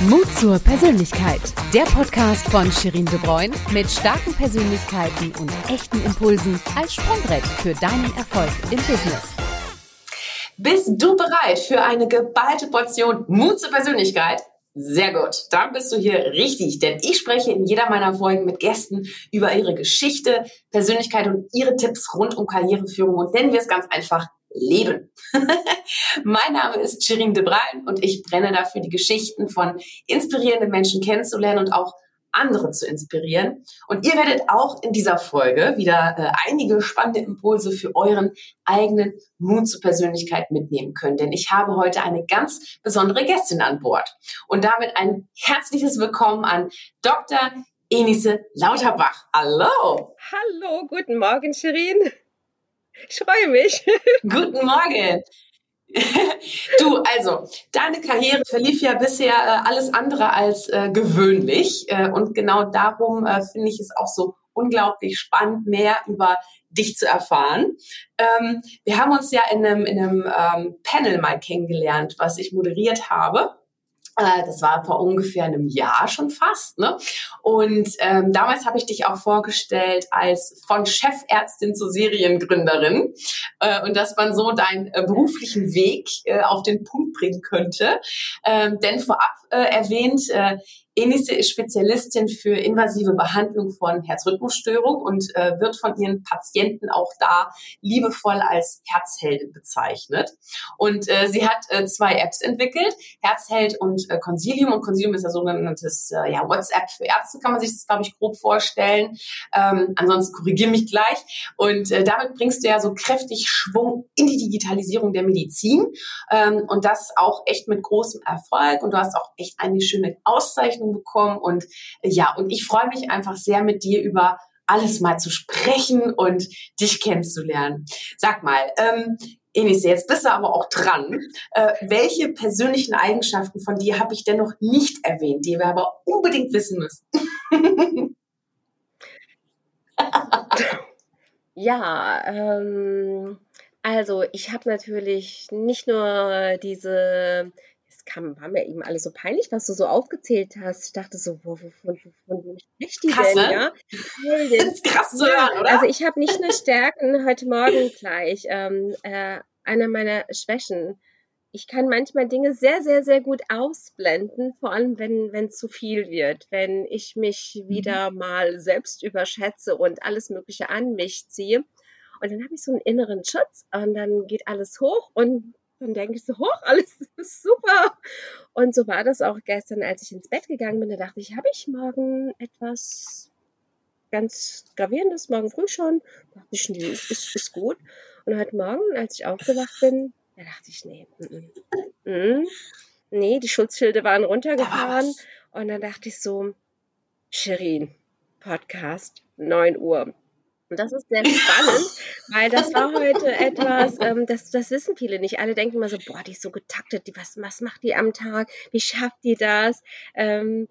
Mut zur Persönlichkeit. Der Podcast von Shirin De Bruyne mit starken Persönlichkeiten und echten Impulsen als Sprungbrett für deinen Erfolg im Business. Bist du bereit für eine geballte Portion Mut zur Persönlichkeit? Sehr gut, dann bist du hier richtig, denn ich spreche in jeder meiner Folgen mit Gästen über ihre Geschichte, Persönlichkeit und ihre Tipps rund um Karriereführung und nennen wir es ganz einfach Leben. mein Name ist Shirin de Bruyn und ich brenne dafür, die Geschichten von inspirierenden Menschen kennenzulernen und auch andere zu inspirieren. Und ihr werdet auch in dieser Folge wieder äh, einige spannende Impulse für euren eigenen Mut zur Persönlichkeit mitnehmen können. Denn ich habe heute eine ganz besondere Gästin an Bord. Und damit ein herzliches Willkommen an Dr. Enise Lauterbach. Hallo. Hallo, guten Morgen, Shirin. Ich freue mich. Guten Morgen. du, also, deine Karriere verlief ja bisher äh, alles andere als äh, gewöhnlich. Äh, und genau darum äh, finde ich es auch so unglaublich spannend, mehr über dich zu erfahren. Ähm, wir haben uns ja in einem, in einem ähm, Panel mal kennengelernt, was ich moderiert habe. Äh, das war vor ungefähr einem Jahr schon fast. Ne? Und ähm, damals habe ich dich auch vorgestellt als von Chefärztin zur Seriengründerin äh, und dass man so deinen äh, beruflichen Weg äh, auf den Punkt bringen könnte. Ähm, denn vorab äh, erwähnt, äh, Enise ist Spezialistin für invasive Behandlung von Herzrhythmusstörung und äh, wird von ihren Patienten auch da liebevoll als Herzheldin bezeichnet. Und äh, sie hat äh, zwei Apps entwickelt, Herzheld und äh, Consilium. Und Consilium ist ja sogenanntes äh, ja, WhatsApp für Ärzte, kann man sich das, glaube ich, grob vorstellen. Ähm, ansonsten korrigiere mich gleich. Und äh, damit bringst du ja so kräftig Schwung in die Digitalisierung der Medizin. Ähm, und das auch echt mit großem Erfolg. Und du hast auch echt eine schöne Auszeichnung Auszeichnung bekommen. Und äh, ja, und ich freue mich einfach sehr mit dir über alles mal zu sprechen und dich kennenzulernen. Sag mal, ähm, Enis, jetzt bist du aber auch dran. Äh, welche persönlichen Eigenschaften von dir habe ich denn noch nicht erwähnt, die wir aber unbedingt wissen müssen? ja, ähm, also ich habe natürlich nicht nur diese kam, war mir eben alles so peinlich, was du so aufgezählt hast. Ich dachte so, wo, wovon, wovon spricht die krass, denn? Ne? Ja? Das ist krass zu hören, oder? Also ich habe nicht nur Stärken heute Morgen gleich. Ähm, äh, einer meiner Schwächen. Ich kann manchmal Dinge sehr, sehr, sehr gut ausblenden, vor allem wenn wenn es zu viel wird, wenn ich mich mhm. wieder mal selbst überschätze und alles Mögliche an mich ziehe. Und dann habe ich so einen inneren Schutz und dann geht alles hoch und dann denke ich so, hoch, alles ist super. Und so war das auch gestern, als ich ins Bett gegangen bin. Da dachte ich, habe ich morgen etwas ganz Gravierendes, morgen früh schon? Da dachte ich, nee, ist, ist gut. Und heute Morgen, als ich aufgewacht bin, da dachte ich, nee, mm, mm, mm, nee, die Schutzschilde waren runtergefahren. Und dann dachte ich so, Shirin, Podcast, 9 Uhr. Und das ist sehr spannend, weil das war heute etwas, ähm, das, das wissen viele nicht. Alle denken immer so, boah, die ist so getaktet, die, was, was macht die am Tag? Wie schafft die das? Ähm,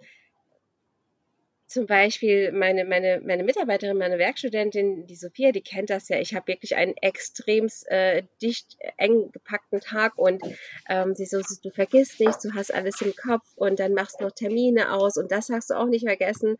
zum Beispiel meine, meine, meine Mitarbeiterin, meine Werkstudentin, die Sophia, die kennt das ja. Ich habe wirklich einen extrem äh, dicht, eng gepackten Tag und ähm, sie so, du vergisst nichts, du hast alles im Kopf und dann machst du noch Termine aus und das hast du auch nicht vergessen.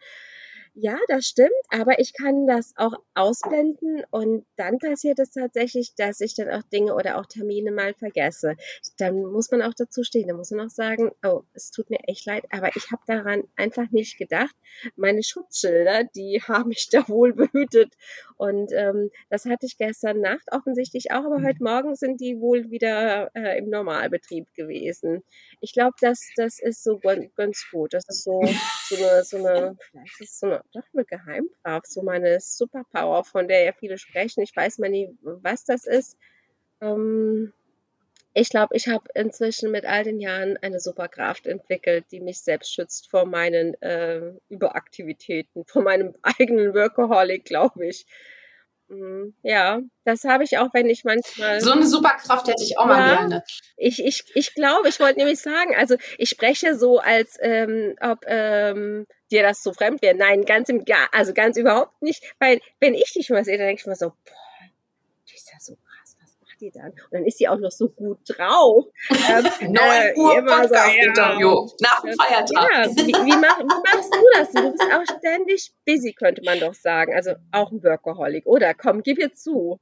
Ja, das stimmt, aber ich kann das auch ausblenden und dann passiert es tatsächlich, dass ich dann auch Dinge oder auch Termine mal vergesse. Dann muss man auch dazu stehen, dann muss man auch sagen, oh, es tut mir echt leid, aber ich habe daran einfach nicht gedacht. Meine Schutzschilder, die haben mich da wohl behütet und ähm, das hatte ich gestern Nacht offensichtlich auch, aber heute Morgen sind die wohl wieder äh, im Normalbetrieb gewesen. Ich glaube, das, das ist so ganz gut. Das ist so, so eine, so eine, ist so eine doch eine Geheimwaffe, so meine Superpower, von der ja viele sprechen. Ich weiß mal nie, was das ist. Ähm, ich glaube, ich habe inzwischen mit all den Jahren eine Superkraft entwickelt, die mich selbst schützt vor meinen äh, Überaktivitäten, vor meinem eigenen Workaholic, glaube ich. Mhm. Ja, das habe ich auch, wenn ich manchmal. So eine Superkraft hätte ich auch ja, mal gerne. Ich, ich, ich glaube, ich wollte nämlich sagen, also ich spreche so, als ähm, ob ähm, dir das so fremd wäre. Nein, ganz im also ganz überhaupt nicht. Weil wenn ich dich mal sehe, dann denke ich mir so, boah, die ist ja so macht die dann? Und dann ist sie auch noch so gut drauf. Ähm, 9 äh, Uhr Podcast-Interview so, ja. nach dem Feiertag. Ja, wie, wie, mach, wie, machst du das? Du bist auch ständig busy, könnte man doch sagen. Also auch ein Workaholic. Oder komm, gib jetzt zu.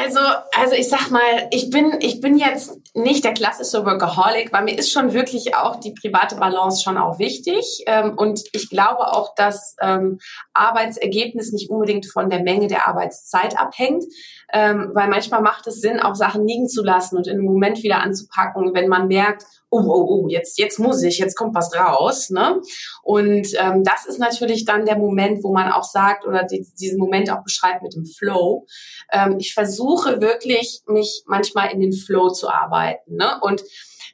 Also, also ich sag mal, ich bin, ich bin jetzt nicht der klassische Workaholic, weil mir ist schon wirklich auch die private Balance schon auch wichtig. Ähm, und ich glaube auch, dass ähm, Arbeitsergebnis nicht unbedingt von der Menge der Arbeitszeit abhängt, ähm, weil manchmal macht es Sinn, auch Sachen liegen zu lassen und in einem Moment wieder anzupacken, wenn man merkt, oh, oh, oh, jetzt, jetzt muss ich, jetzt kommt was raus. Ne? Und ähm, das ist natürlich dann der Moment, wo man auch sagt oder die, diesen Moment auch beschreibt mit dem Flow. Ähm, ich versuche wirklich, mich manchmal in den Flow zu arbeiten. Ne? Und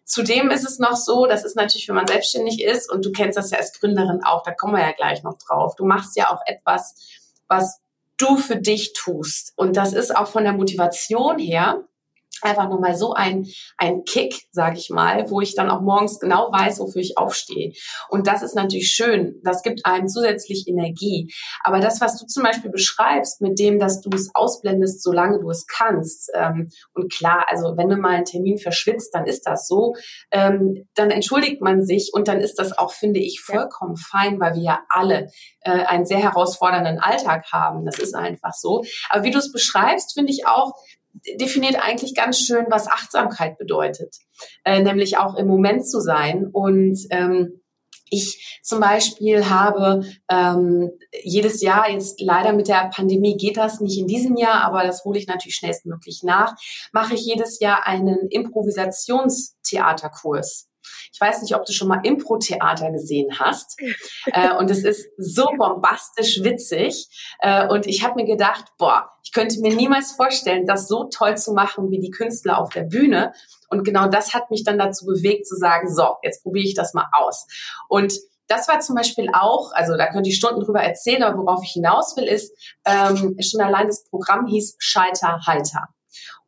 Zudem ist es noch so, das ist natürlich, wenn man selbstständig ist und du kennst das ja als Gründerin auch, da kommen wir ja gleich noch drauf. Du machst ja auch etwas, was du für dich tust. Und das ist auch von der Motivation her einfach nochmal so ein, ein Kick, sage ich mal, wo ich dann auch morgens genau weiß, wofür ich aufstehe. Und das ist natürlich schön. Das gibt einem zusätzlich Energie. Aber das, was du zum Beispiel beschreibst, mit dem, dass du es ausblendest, solange du es kannst, ähm, und klar, also wenn du mal einen Termin verschwitzt, dann ist das so, ähm, dann entschuldigt man sich und dann ist das auch, finde ich, vollkommen fein, weil wir ja alle äh, einen sehr herausfordernden Alltag haben. Das ist einfach so. Aber wie du es beschreibst, finde ich auch, definiert eigentlich ganz schön, was Achtsamkeit bedeutet, äh, nämlich auch im Moment zu sein. Und ähm, ich zum Beispiel habe ähm, jedes Jahr, jetzt leider mit der Pandemie geht das nicht in diesem Jahr, aber das hole ich natürlich schnellstmöglich nach, mache ich jedes Jahr einen Improvisationstheaterkurs. Ich weiß nicht, ob du schon mal Impro-Theater gesehen hast. äh, und es ist so bombastisch witzig. Äh, und ich habe mir gedacht, boah, ich könnte mir niemals vorstellen, das so toll zu machen wie die Künstler auf der Bühne. Und genau das hat mich dann dazu bewegt zu sagen, so, jetzt probiere ich das mal aus. Und das war zum Beispiel auch, also da könnte ich Stunden drüber erzählen, aber worauf ich hinaus will, ist, ähm, schon allein das Programm hieß Scheiter Halter.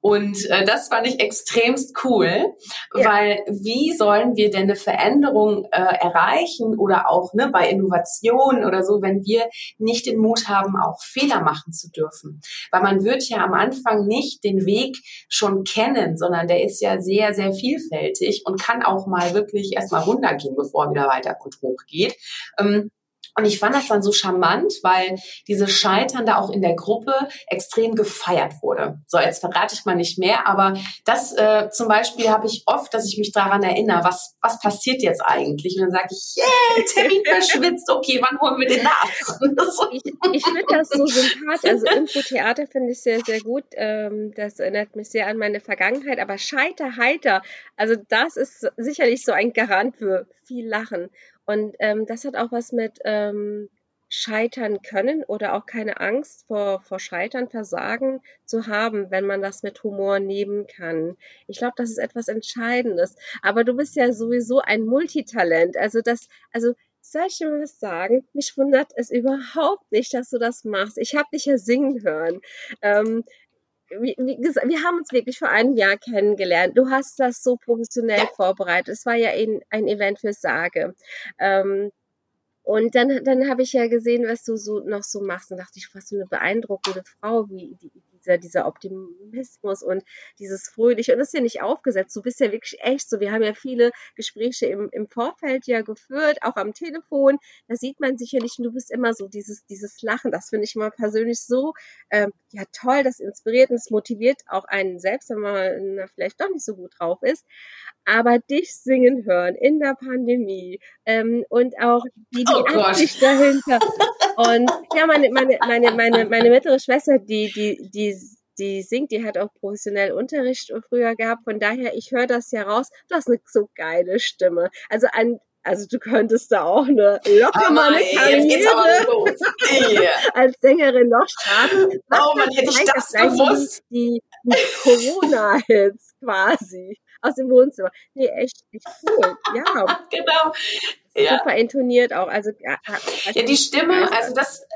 Und äh, das fand ich extremst cool, ja. weil wie sollen wir denn eine Veränderung äh, erreichen oder auch ne, bei Innovationen oder so, wenn wir nicht den Mut haben, auch Fehler machen zu dürfen? Weil man wird ja am Anfang nicht den Weg schon kennen, sondern der ist ja sehr, sehr vielfältig und kann auch mal wirklich erstmal runtergehen, bevor er wieder weiter und hoch geht. Ähm, und ich fand das dann so charmant, weil diese Scheitern da auch in der Gruppe extrem gefeiert wurde. So, jetzt verrate ich mal nicht mehr, aber das äh, zum Beispiel habe ich oft, dass ich mich daran erinnere, was, was passiert jetzt eigentlich? Und dann sage ich, yeah, Termin verschwitzt, okay, wann holen wir den nach? ich ich finde das so sympathisch. Also Info-Theater finde ich sehr, sehr gut. Ähm, das erinnert mich sehr an meine Vergangenheit, aber Scheiter, heiter, also das ist sicherlich so ein Garant für viel Lachen. Und ähm, das hat auch was mit ähm, scheitern können oder auch keine Angst vor, vor Scheitern, Versagen zu haben, wenn man das mit Humor nehmen kann. Ich glaube, das ist etwas Entscheidendes. Aber du bist ja sowieso ein Multitalent. Also das, also soll ich dir mal was sagen? Mich wundert es überhaupt nicht, dass du das machst. Ich habe dich ja singen hören. Ähm, wie, wie gesagt, wir haben uns wirklich vor einem Jahr kennengelernt. Du hast das so professionell vorbereitet. Es war ja ein, ein Event für Sage. Ähm, und dann, dann habe ich ja gesehen, was du so noch so machst und dachte ich, was für eine beeindruckende Frau, wie die, dieser, dieser Optimismus und dieses Fröhliche. Und das ist ja nicht aufgesetzt. Du bist ja wirklich echt so. Wir haben ja viele Gespräche im, im Vorfeld ja geführt, auch am Telefon. Da sieht man sicherlich, und du bist immer so dieses, dieses Lachen. Das finde ich mal persönlich so, ähm, ja toll, das inspiriert und es motiviert auch einen selbst, wenn man na, vielleicht doch nicht so gut drauf ist. Aber dich singen hören in der Pandemie ähm, und auch die, die oh Absicht dahinter. Und ja, meine, meine, meine, meine, meine mittlere Schwester, die, die, die die, singt, die hat auch professionell Unterricht früher gehabt. Von daher, ich höre das ja raus. Du hast eine so geile Stimme. Also an, also du könntest da auch eine locker oh mal eine Karriere yeah. als Sängerin noch starten. oh man, hätte ich das gewusst. Die, die Corona-Hits quasi aus dem Wohnzimmer. Nee, echt, echt cool. Ja. genau. Ja. Super intoniert auch. Also, ja, ja die Stimme, also das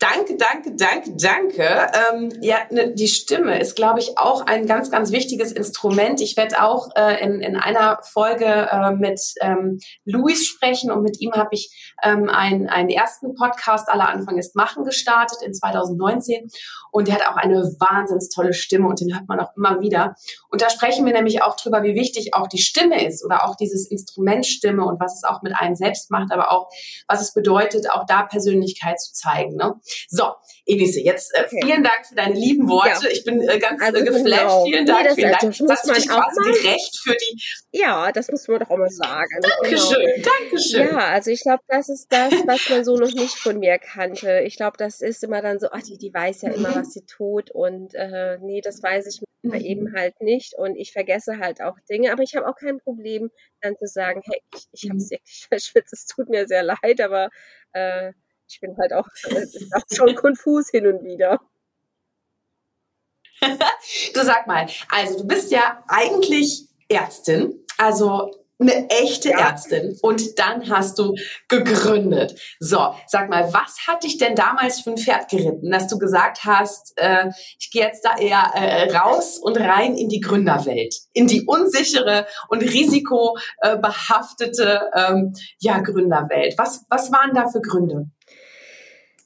Danke, danke, danke, danke. Ähm, ja, ne, die Stimme ist, glaube ich, auch ein ganz, ganz wichtiges Instrument. Ich werde auch äh, in, in einer Folge äh, mit ähm, Luis sprechen und mit ihm habe ich ähm, einen, einen ersten Podcast aller Anfang ist Machen gestartet in 2019 und der hat auch eine wahnsinns tolle Stimme und den hört man auch immer wieder. Und da sprechen wir nämlich auch drüber, wie wichtig auch die Stimme ist oder auch dieses Instrument Stimme und was es auch mit einem selbst macht, aber auch was es bedeutet, auch da Persönlichkeit zu zeigen. Ne? So, Elise, jetzt äh, okay. vielen Dank für deine lieben Worte. Ja. Ich bin äh, ganz also, äh, geflasht. Genau. Vielen Dank, nee, vielen Dank. Das, das hast du dich quasi gerecht für die. Ja, das muss man doch auch mal sagen. Dankeschön, genau. Dankeschön. Ja, also ich glaube, das ist das, was man so noch nicht von mir kannte. Ich glaube, das ist immer dann so, ach, die, die weiß ja immer, mhm. was sie tut und äh, nee, das weiß ich mhm. eben halt nicht und ich vergesse halt auch Dinge, aber ich habe auch kein Problem, dann zu sagen, hey, ich, ich habe es mhm. wirklich verschwitzt, es tut mir sehr leid, aber äh, ich bin halt auch, äh, auch schon konfus hin und wieder. du sag mal, also du bist ja eigentlich Ärztin, also eine echte ja. Ärztin und dann hast du gegründet. So, sag mal, was hat dich denn damals für ein Pferd geritten, dass du gesagt hast, äh, ich gehe jetzt da eher äh, raus und rein in die Gründerwelt, in die unsichere und risikobehaftete ähm, ja, Gründerwelt. Was, was waren da für Gründe?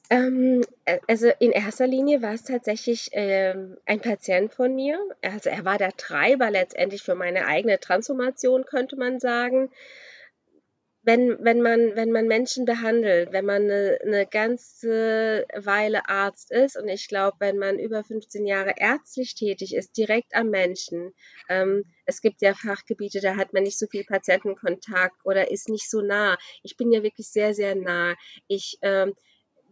Ähm, also in erster Linie war es tatsächlich ähm, ein Patient von mir. Also er war der Treiber letztendlich für meine eigene Transformation, könnte man sagen. Wenn, wenn, man, wenn man Menschen behandelt, wenn man eine, eine ganze Weile Arzt ist und ich glaube, wenn man über 15 Jahre ärztlich tätig ist, direkt am Menschen, ähm, es gibt ja Fachgebiete, da hat man nicht so viel Patientenkontakt oder ist nicht so nah. Ich bin ja wirklich sehr, sehr nah. Ich ähm,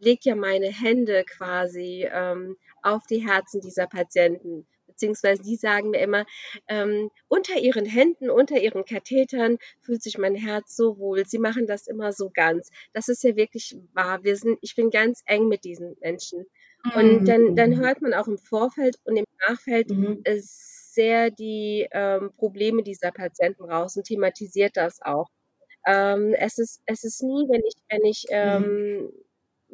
lege ja meine Hände quasi ähm, auf die Herzen dieser Patienten beziehungsweise die sagen mir immer, ähm, unter ihren Händen, unter ihren Kathetern fühlt sich mein Herz so wohl. Sie machen das immer so ganz. Das ist ja wirklich wahr. Wir sind, ich bin ganz eng mit diesen Menschen. Und mhm. dann, dann hört man auch im Vorfeld und im Nachfeld mhm. sehr die ähm, Probleme dieser Patienten raus und thematisiert das auch. Ähm, es ist, es ist nie, wenn ich, wenn ich mhm. ähm,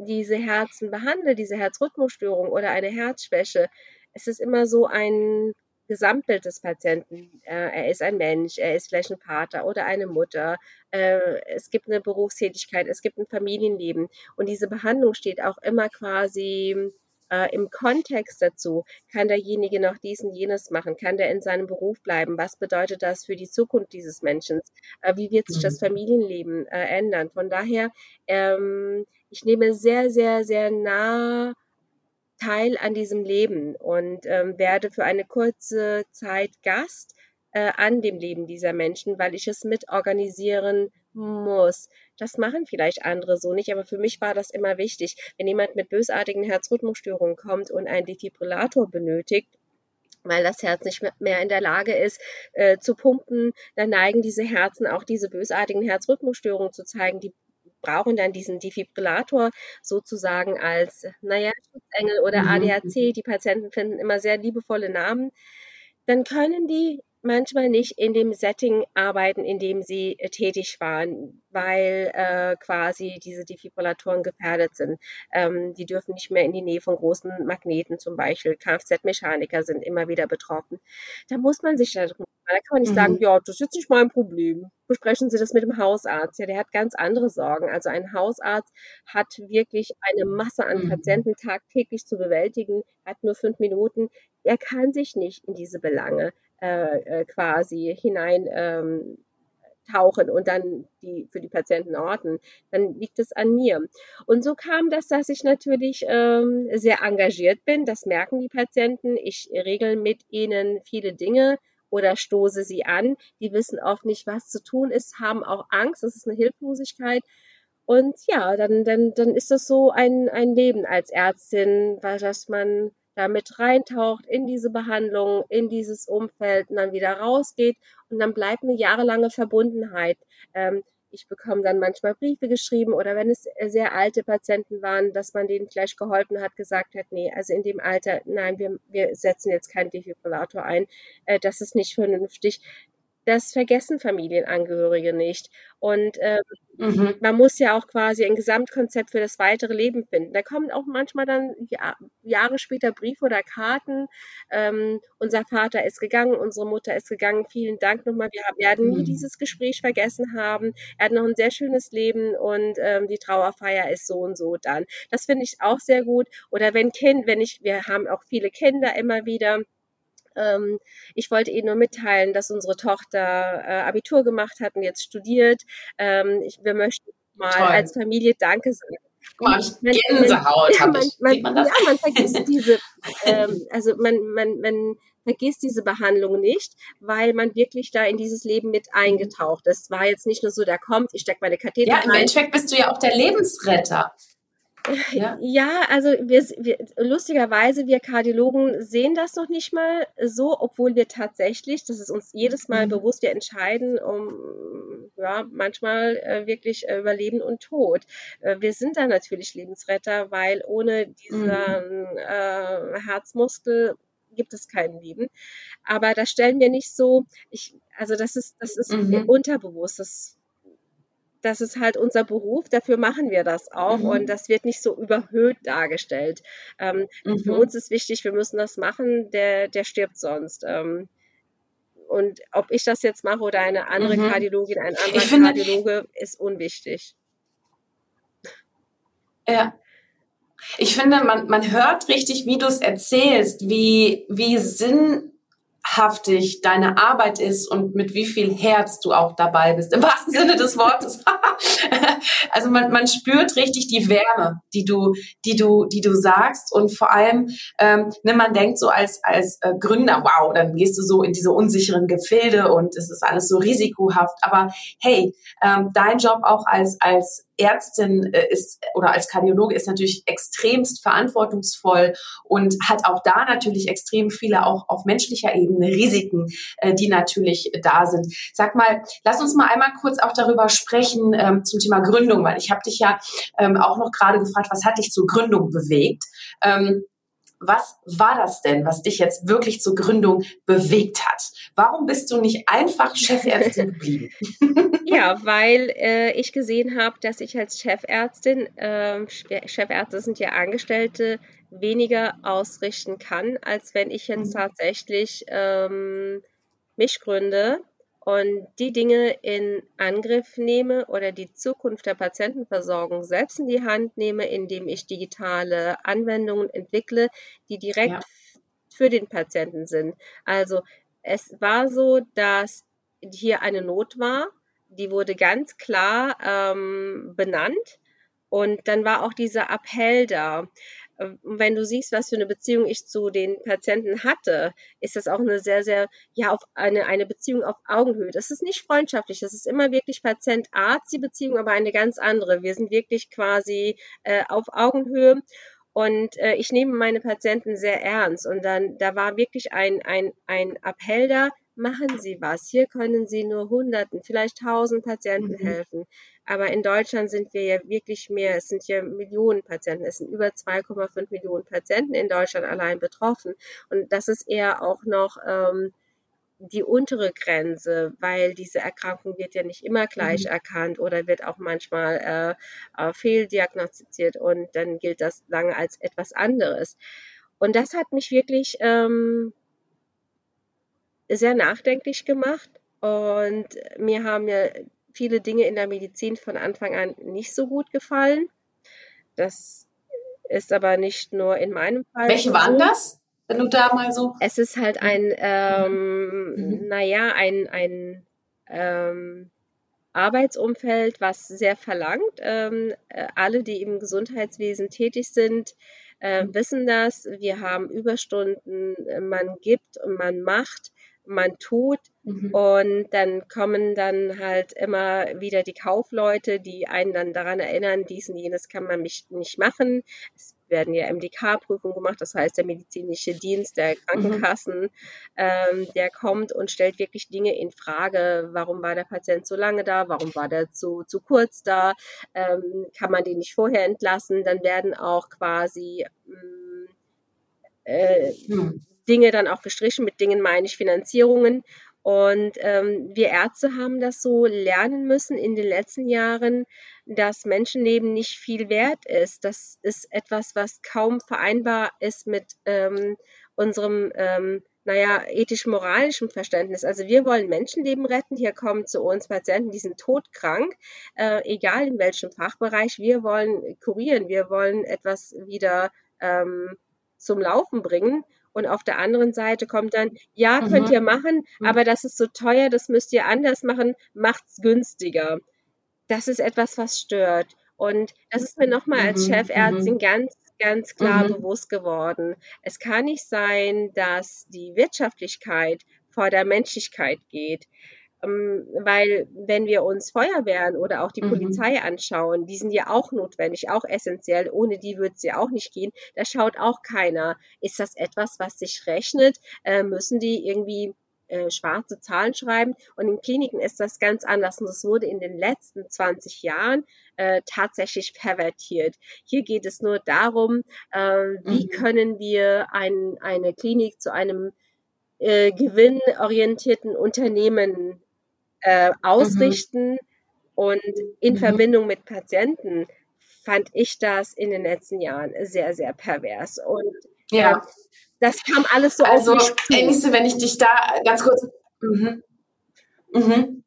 diese Herzen behandle, diese Herzrhythmusstörung oder eine Herzschwäche, es ist immer so ein Gesamtbild des Patienten. Äh, er ist ein Mensch, er ist vielleicht ein Vater oder eine Mutter. Äh, es gibt eine Berufstätigkeit, es gibt ein Familienleben. Und diese Behandlung steht auch immer quasi äh, im Kontext dazu. Kann derjenige noch dies und jenes machen? Kann der in seinem Beruf bleiben? Was bedeutet das für die Zukunft dieses Menschen? wie wird sich das mhm. Familienleben ändern? Von daher, ähm, ich nehme sehr, sehr, sehr nah teil an diesem Leben und ähm, werde für eine kurze Zeit Gast äh, an dem Leben dieser Menschen, weil ich es mit organisieren muss. Das machen vielleicht andere so nicht, aber für mich war das immer wichtig. Wenn jemand mit bösartigen Herzrhythmusstörungen kommt und einen Defibrillator benötigt, weil das Herz nicht mehr in der Lage ist äh, zu pumpen, dann neigen diese Herzen auch diese bösartigen Herzrhythmusstörungen zu zeigen. Die brauchen dann diesen Defibrillator sozusagen als, naja, Schutzengel oder mhm. ADAC. Die Patienten finden immer sehr liebevolle Namen. Dann können die manchmal nicht in dem Setting arbeiten, in dem sie äh, tätig waren, weil äh, quasi diese Defibrillatoren gefährdet sind. Ähm, die dürfen nicht mehr in die Nähe von großen Magneten zum Beispiel. Kfz-Mechaniker sind immer wieder betroffen. Da muss man sich darum da kann man nicht mhm. sagen, ja, das ist jetzt nicht mein Problem. Besprechen Sie das mit dem Hausarzt. Ja, der hat ganz andere Sorgen. Also ein Hausarzt hat wirklich eine Masse an mhm. Patienten tagtäglich zu bewältigen, hat nur fünf Minuten. Er kann sich nicht in diese Belange äh, äh, quasi hinein ähm, tauchen und dann die für die Patienten orten, dann liegt es an mir. Und so kam das, dass ich natürlich ähm, sehr engagiert bin. Das merken die Patienten. Ich regel mit ihnen viele Dinge oder stoße sie an. Die wissen oft nicht, was zu tun ist, haben auch Angst. Das ist eine Hilflosigkeit. Und ja, dann, dann, dann ist das so ein, ein Leben als Ärztin, weil dass man damit reintaucht in diese Behandlung, in dieses Umfeld und dann wieder rausgeht. Und dann bleibt eine jahrelange Verbundenheit. Ähm, ich bekomme dann manchmal Briefe geschrieben oder wenn es sehr alte Patienten waren, dass man denen vielleicht geholfen hat, gesagt hat, nee, also in dem Alter, nein, wir, wir setzen jetzt keinen Defibrillator ein, äh, das ist nicht vernünftig das vergessen Familienangehörige nicht. Und ähm, mhm. man muss ja auch quasi ein Gesamtkonzept für das weitere Leben finden. Da kommen auch manchmal dann ja, Jahre später Briefe oder Karten. Ähm, unser Vater ist gegangen, unsere Mutter ist gegangen. Vielen Dank nochmal. Wir werden nie mhm. dieses Gespräch vergessen haben. Er hat noch ein sehr schönes Leben und ähm, die Trauerfeier ist so und so dann. Das finde ich auch sehr gut. Oder wenn Kind, wenn ich, wir haben auch viele Kinder immer wieder ähm, ich wollte Ihnen nur mitteilen, dass unsere Tochter äh, Abitur gemacht hat und jetzt studiert. Ähm, ich, wir möchten mal Toll. als Familie Danke sagen. Man, Gänsehaut ja, man, man, man, ja, man vergisst diese, ähm, also man, man, man vergisst diese Behandlung nicht, weil man wirklich da in dieses Leben mit eingetaucht ist. Es war jetzt nicht nur so, der kommt, ich stecke meine Katheter Ja, im Endeffekt bist du ja auch der Lebensretter. Ja, ja also wir, wir, lustigerweise, wir Kardiologen sehen das noch nicht mal so, obwohl wir tatsächlich, das ist uns jedes Mal mhm. bewusst, wir entscheiden um ja, manchmal äh, wirklich äh, über Leben und Tod. Äh, wir sind da natürlich Lebensretter, weil ohne diesen mhm. Äh, Herzmuskel gibt es kein Leben. Aber das stellen wir nicht so, ich, also das ist, das ist mhm. unterbewusst. Das das ist halt unser Beruf, dafür machen wir das auch mhm. und das wird nicht so überhöht dargestellt. Ähm, mhm. Für uns ist wichtig, wir müssen das machen, der, der stirbt sonst. Ähm, und ob ich das jetzt mache oder eine andere mhm. Kardiologin, ein anderer finde, Kardiologe, ist unwichtig. Ja. Ich finde, man, man hört richtig, wie du es erzählst, wie, wie Sinn haftig deine Arbeit ist und mit wie viel Herz du auch dabei bist, im wahrsten Sinne des Wortes. also man, man spürt richtig die Wärme, die du, die du, die du sagst und vor allem, ähm, ne, man denkt so als als äh, Gründer, wow, dann gehst du so in diese unsicheren Gefilde und es ist alles so risikohaft. Aber hey, ähm, dein Job auch als als Ärztin äh, ist oder als Kardiologe ist natürlich extremst verantwortungsvoll und hat auch da natürlich extrem viele auch auf menschlicher Ebene Risiken, äh, die natürlich da sind. Sag mal, lass uns mal einmal kurz auch darüber sprechen ähm, zum Thema Gründung, weil ich habe dich ja ähm, auch noch gerade gefragt, was hat dich zur Gründung bewegt? Ähm, was war das denn, was dich jetzt wirklich zur Gründung bewegt hat? Warum bist du nicht einfach Chefärztin geblieben? ja, weil äh, ich gesehen habe, dass ich als Chefärztin, äh, Chefärzte sind ja Angestellte, weniger ausrichten kann, als wenn ich jetzt mhm. tatsächlich ähm, mich gründe und die Dinge in Angriff nehme oder die Zukunft der Patientenversorgung selbst in die Hand nehme, indem ich digitale Anwendungen entwickle, die direkt ja. für den Patienten sind. Also es war so, dass hier eine Not war, die wurde ganz klar ähm, benannt. Und dann war auch dieser Appell da. Wenn du siehst, was für eine Beziehung ich zu den Patienten hatte, ist das auch eine sehr, sehr, ja, auf eine, eine Beziehung auf Augenhöhe. Das ist nicht freundschaftlich, das ist immer wirklich Patient-Arzt, die Beziehung, aber eine ganz andere. Wir sind wirklich quasi äh, auf Augenhöhe. Und äh, ich nehme meine Patienten sehr ernst. Und dann, da war wirklich ein, ein, ein da, machen Sie was. Hier können Sie nur Hunderten, vielleicht Tausend Patienten mhm. helfen. Aber in Deutschland sind wir ja wirklich mehr. Es sind ja Millionen Patienten. Es sind über 2,5 Millionen Patienten in Deutschland allein betroffen. Und das ist eher auch noch ähm, die untere Grenze, weil diese Erkrankung wird ja nicht immer gleich mhm. erkannt oder wird auch manchmal äh, äh, fehldiagnostiziert und dann gilt das lange als etwas anderes. Und das hat mich wirklich ähm, sehr nachdenklich gemacht und mir haben ja viele Dinge in der Medizin von Anfang an nicht so gut gefallen. Das ist aber nicht nur in meinem Fall. Welche waren das? Wenn du da mal so. Es ist halt ein, ähm, mhm. naja, ein, ein ähm, Arbeitsumfeld, was sehr verlangt. Ähm, äh, alle, die im Gesundheitswesen tätig sind, äh, mhm. wissen das. Wir haben Überstunden, man gibt und man macht man tut. Mhm. Und dann kommen dann halt immer wieder die Kaufleute, die einen dann daran erinnern, dies und jenes kann man nicht machen. Es werden ja MDK-Prüfungen gemacht, das heißt der medizinische Dienst der mhm. Krankenkassen, mhm. ähm, der kommt und stellt wirklich Dinge in Frage. Warum war der Patient so lange da? Warum war der zu, zu kurz da? Ähm, kann man den nicht vorher entlassen? Dann werden auch quasi mh, mm, äh, hm. Dinge dann auch gestrichen. Mit Dingen meine ich Finanzierungen. Und ähm, wir Ärzte haben das so lernen müssen in den letzten Jahren, dass Menschenleben nicht viel wert ist. Das ist etwas, was kaum vereinbar ist mit ähm, unserem, ähm, naja, ethisch-moralischen Verständnis. Also wir wollen Menschenleben retten. Hier kommen zu uns Patienten, die sind todkrank, äh, egal in welchem Fachbereich. Wir wollen kurieren, wir wollen etwas wieder ähm, zum Laufen bringen. Und auf der anderen Seite kommt dann, ja, könnt mhm. ihr machen, mhm. aber das ist so teuer, das müsst ihr anders machen, macht's günstiger. Das ist etwas, was stört. Und das ist mir nochmal als mhm. Chefärztin mhm. ganz, ganz klar mhm. bewusst geworden. Es kann nicht sein, dass die Wirtschaftlichkeit vor der Menschlichkeit geht. Ähm, weil wenn wir uns Feuerwehren oder auch die mhm. Polizei anschauen, die sind ja auch notwendig, auch essentiell. Ohne die würde es ja auch nicht gehen. Da schaut auch keiner. Ist das etwas, was sich rechnet? Äh, müssen die irgendwie äh, schwarze Zahlen schreiben? Und in Kliniken ist das ganz anders. Und das wurde in den letzten 20 Jahren äh, tatsächlich pervertiert. Hier geht es nur darum, äh, wie mhm. können wir ein, eine Klinik zu einem äh, gewinnorientierten Unternehmen äh, ausrichten. Mhm. Und in mhm. Verbindung mit Patienten fand ich das in den letzten Jahren sehr, sehr pervers. Und ja, äh, das kam alles so also, auf mich zu. wenn ich dich da ganz kurz. Mhm. Mhm.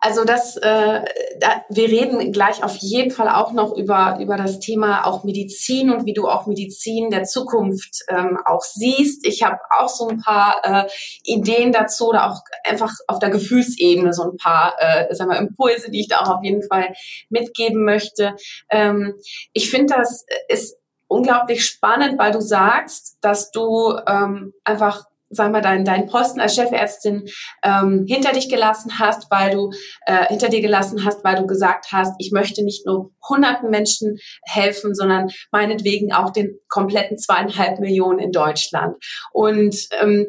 Also das, äh, da, wir reden gleich auf jeden Fall auch noch über, über das Thema auch Medizin und wie du auch Medizin der Zukunft ähm, auch siehst. Ich habe auch so ein paar äh, Ideen dazu oder auch einfach auf der Gefühlsebene so ein paar äh, sag mal, Impulse, die ich da auch auf jeden Fall mitgeben möchte. Ähm, ich finde, das ist unglaublich spannend, weil du sagst, dass du ähm, einfach sag mal, deinen, deinen Posten als Chefärztin ähm, hinter dich gelassen hast, weil du äh, hinter dir gelassen hast, weil du gesagt hast, ich möchte nicht nur hunderten Menschen helfen, sondern meinetwegen auch den kompletten zweieinhalb Millionen in Deutschland. Und ähm,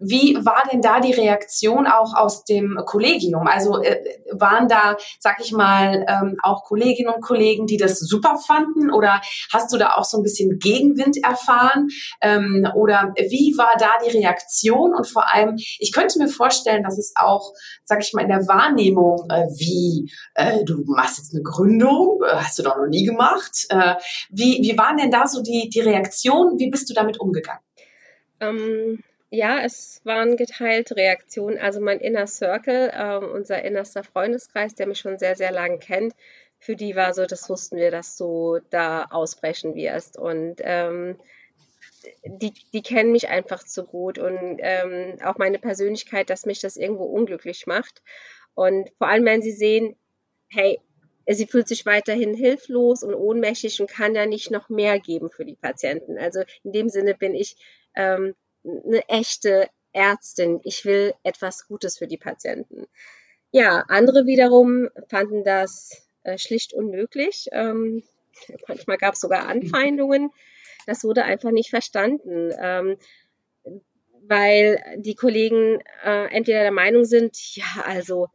wie war denn da die Reaktion auch aus dem Kollegium? Also äh, waren da, sag ich mal, ähm, auch Kolleginnen und Kollegen, die das super fanden? Oder hast du da auch so ein bisschen Gegenwind erfahren? Ähm, oder wie war da die Reaktion? Und vor allem, ich könnte mir vorstellen, dass es auch, sag ich mal, in der Wahrnehmung, äh, wie äh, du machst jetzt eine Gründung, äh, hast du doch noch nie gemacht. Äh, wie, wie waren denn da so die, die Reaktionen? Wie bist du damit umgegangen? Ähm ja, es waren geteilte Reaktionen. Also mein Inner Circle, äh, unser innerster Freundeskreis, der mich schon sehr, sehr lange kennt, für die war so, das wussten wir, dass du da ausbrechen wirst. Und ähm, die, die kennen mich einfach zu gut und ähm, auch meine Persönlichkeit, dass mich das irgendwo unglücklich macht. Und vor allem, wenn sie sehen, hey, sie fühlt sich weiterhin hilflos und ohnmächtig und kann da nicht noch mehr geben für die Patienten. Also in dem Sinne bin ich ähm, eine echte Ärztin. Ich will etwas Gutes für die Patienten. Ja, andere wiederum fanden das äh, schlicht unmöglich. Ähm, manchmal gab es sogar Anfeindungen. Das wurde einfach nicht verstanden, ähm, weil die Kollegen äh, entweder der Meinung sind, ja, also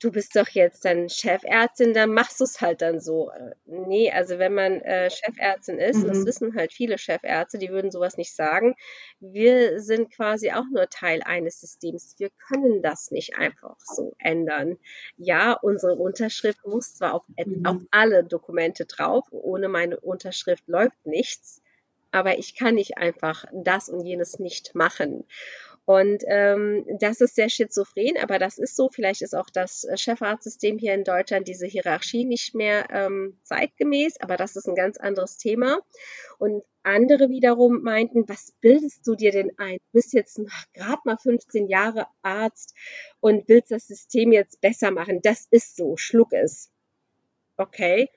du bist doch jetzt dann Chefärztin, dann machst du es halt dann so. Äh, nee, also wenn man äh, Chefärztin ist, mhm. das wissen halt viele Chefärzte, die würden sowas nicht sagen. Wir sind quasi auch nur Teil eines Systems. Wir können das nicht einfach so ändern. Ja, unsere Unterschrift muss zwar auf, mhm. auf alle Dokumente drauf, ohne meine Unterschrift läuft nichts, aber ich kann nicht einfach das und jenes nicht machen. Und ähm, das ist sehr schizophren, aber das ist so. Vielleicht ist auch das Chefarztsystem hier in Deutschland, diese Hierarchie nicht mehr ähm, zeitgemäß, aber das ist ein ganz anderes Thema. Und andere wiederum meinten, was bildest du dir denn ein? Du bist jetzt gerade mal 15 Jahre Arzt und willst das System jetzt besser machen. Das ist so, schluck es. Okay.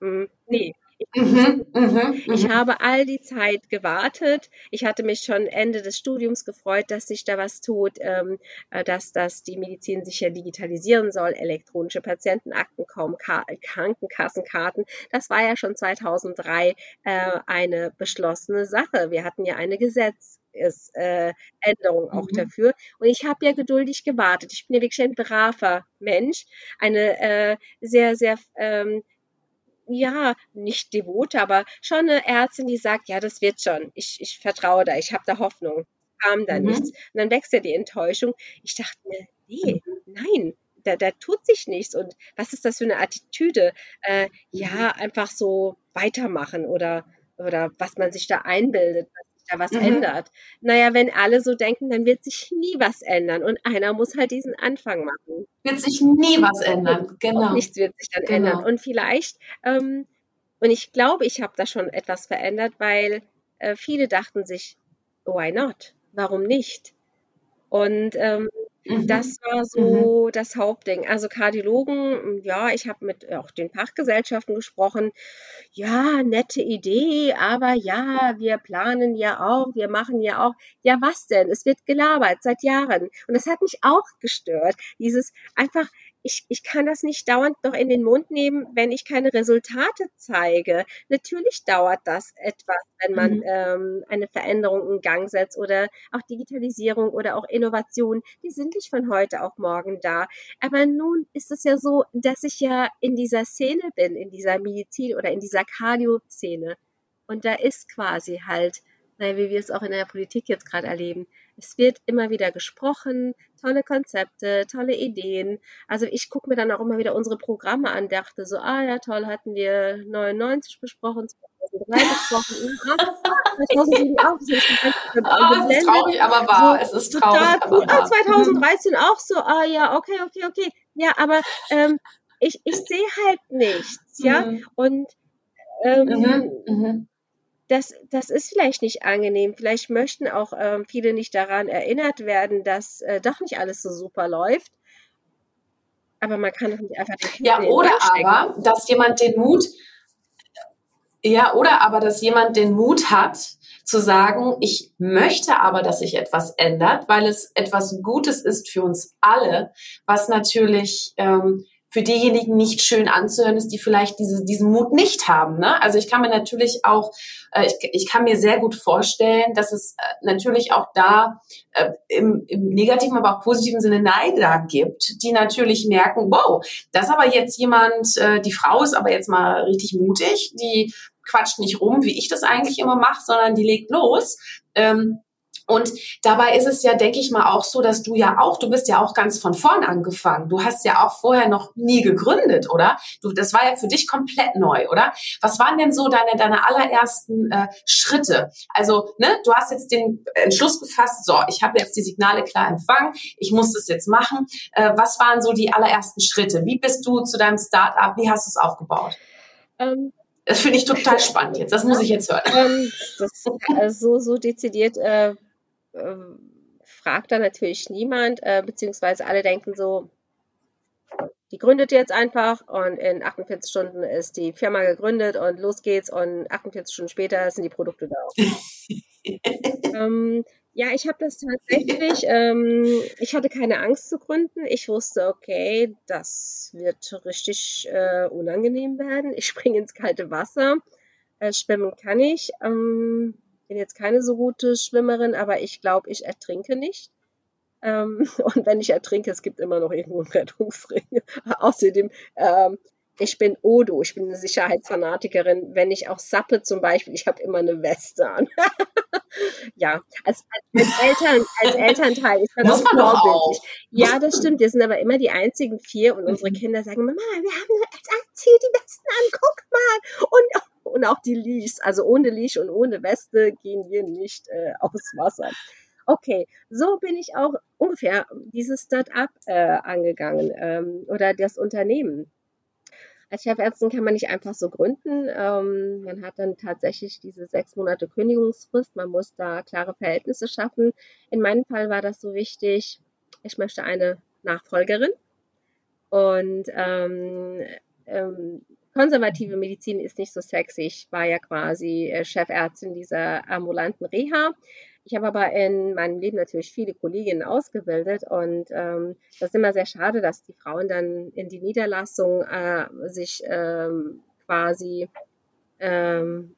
Hm, nee, Mhm, mh, ich mh. habe all die Zeit gewartet. Ich hatte mich schon Ende des Studiums gefreut, dass sich da was tut, ähm, äh, dass, dass die Medizin sich ja digitalisieren soll, elektronische Patientenakten kommen, Ka Krankenkassenkarten. Das war ja schon 2003 äh, eine beschlossene Sache. Wir hatten ja eine Gesetzesänderung äh, auch mhm. dafür. Und ich habe ja geduldig gewartet. Ich bin ja wirklich ein braver Mensch, eine äh, sehr, sehr ähm, ja, nicht devote, aber schon eine Ärztin, die sagt, ja, das wird schon. Ich, ich vertraue da, ich habe da Hoffnung. kam da mhm. nichts. Und dann wächst ja die Enttäuschung. Ich dachte mir, nee, nein, da, da tut sich nichts. Und was ist das für eine Attitüde? Äh, ja, einfach so weitermachen oder, oder was man sich da einbildet, sich da was mhm. ändert. Naja, wenn alle so denken, dann wird sich nie was ändern. Und einer muss halt diesen Anfang machen. Wird sich nie was ändern, genau. Und nichts wird sich dann genau. ändern. Und vielleicht, ähm, und ich glaube, ich habe da schon etwas verändert, weil äh, viele dachten sich, why not? Warum nicht? Und ähm, Mhm. Das war so mhm. das Hauptding. Also Kardiologen, ja, ich habe mit auch den Fachgesellschaften gesprochen. Ja, nette Idee, aber ja, wir planen ja auch, wir machen ja auch. Ja, was denn? Es wird gelabert seit Jahren. Und das hat mich auch gestört. Dieses einfach, ich, ich kann das nicht dauernd noch in den Mund nehmen, wenn ich keine Resultate zeige. Natürlich dauert das etwas, wenn man mhm. ähm, eine Veränderung in Gang setzt oder auch Digitalisierung oder auch Innovation. Die sind nicht von heute auf morgen da. Aber nun ist es ja so, dass ich ja in dieser Szene bin, in dieser Medizin oder in dieser Cardio-Szene. Und da ist quasi halt, wie wir es auch in der Politik jetzt gerade erleben, es wird immer wieder gesprochen, tolle Konzepte, tolle Ideen. Also ich gucke mir dann auch immer wieder unsere Programme an, dachte so, ah ja, toll, hatten wir 99 besprochen, 2003 besprochen, 2007 auch. Oh, es ist traurig, aber wahr. So, es ist traurig, aber wahr. 2013 auch so, ah ja, okay, okay, okay. Ja, aber ähm, ich, ich sehe halt nichts, ja. Mhm. Und ähm, mhm, mhm das, das ist vielleicht nicht angenehm. Vielleicht möchten auch ähm, viele nicht daran erinnert werden, dass äh, doch nicht alles so super läuft. Aber man kann doch nicht einfach Ja, oder aber, dass jemand den Mut, ja, oder aber, dass jemand den Mut hat, zu sagen, ich möchte aber, dass sich etwas ändert, weil es etwas Gutes ist für uns alle, was natürlich ähm, für diejenigen nicht schön anzuhören ist, die vielleicht diese, diesen Mut nicht haben. Ne? Also ich kann mir natürlich auch, äh, ich, ich kann mir sehr gut vorstellen, dass es äh, natürlich auch da äh, im, im negativen, aber auch positiven Sinne Neider gibt, die natürlich merken, wow, das ist aber jetzt jemand, äh, die Frau ist aber jetzt mal richtig mutig, die quatscht nicht rum, wie ich das eigentlich immer mache, sondern die legt los. Ähm, und dabei ist es ja, denke ich mal, auch so, dass du ja auch, du bist ja auch ganz von vorn angefangen. Du hast ja auch vorher noch nie gegründet, oder? Du, das war ja für dich komplett neu, oder? Was waren denn so deine, deine allerersten äh, Schritte? Also, ne, du hast jetzt den Entschluss gefasst, so, ich habe jetzt die Signale klar empfangen, ich muss das jetzt machen. Äh, was waren so die allerersten Schritte? Wie bist du zu deinem Startup? Wie hast du es aufgebaut? Ähm, das finde ich total spannend jetzt. Das muss ich jetzt hören. Ähm, das, also so, so dezidiert äh, fragt da natürlich niemand, äh, beziehungsweise alle denken so, die gründet jetzt einfach und in 48 Stunden ist die Firma gegründet und los geht's und 48 Stunden später sind die Produkte da. ähm, ja, ich habe das tatsächlich, ähm, ich hatte keine Angst zu gründen. Ich wusste, okay, das wird richtig äh, unangenehm werden. Ich springe ins kalte Wasser. Äh, schwimmen kann ich. Ähm, bin jetzt keine so gute Schwimmerin, aber ich glaube, ich ertrinke nicht. Ähm, und wenn ich ertrinke, es gibt immer noch irgendwo einen Rettungsring. Außerdem, ähm, ich bin Odo, ich bin eine Sicherheitsfanatikerin. Wenn ich auch sappe zum Beispiel, ich habe immer eine Weste an. ja, als, als, Eltern, als Elternteil ist das vorbildlich. Ja, das stimmt. Wir sind aber immer die einzigen vier und unsere mhm. Kinder sagen, Mama, wir haben als Ziel die Westen an, guck mal. Und und auch die Leash. Also ohne Leash und ohne Weste gehen wir nicht äh, aufs Wasser. Okay, so bin ich auch ungefähr dieses Start-up äh, angegangen ähm, oder das Unternehmen. Als Chefärztin kann man nicht einfach so gründen. Ähm, man hat dann tatsächlich diese sechs Monate Kündigungsfrist. Man muss da klare Verhältnisse schaffen. In meinem Fall war das so wichtig. Ich möchte eine Nachfolgerin. Und ähm, ähm, konservative Medizin ist nicht so sexy. Ich war ja quasi äh, Chefärztin dieser ambulanten Reha. Ich habe aber in meinem Leben natürlich viele Kolleginnen ausgebildet und ähm, das ist immer sehr schade, dass die Frauen dann in die Niederlassung äh, sich ähm, quasi ähm,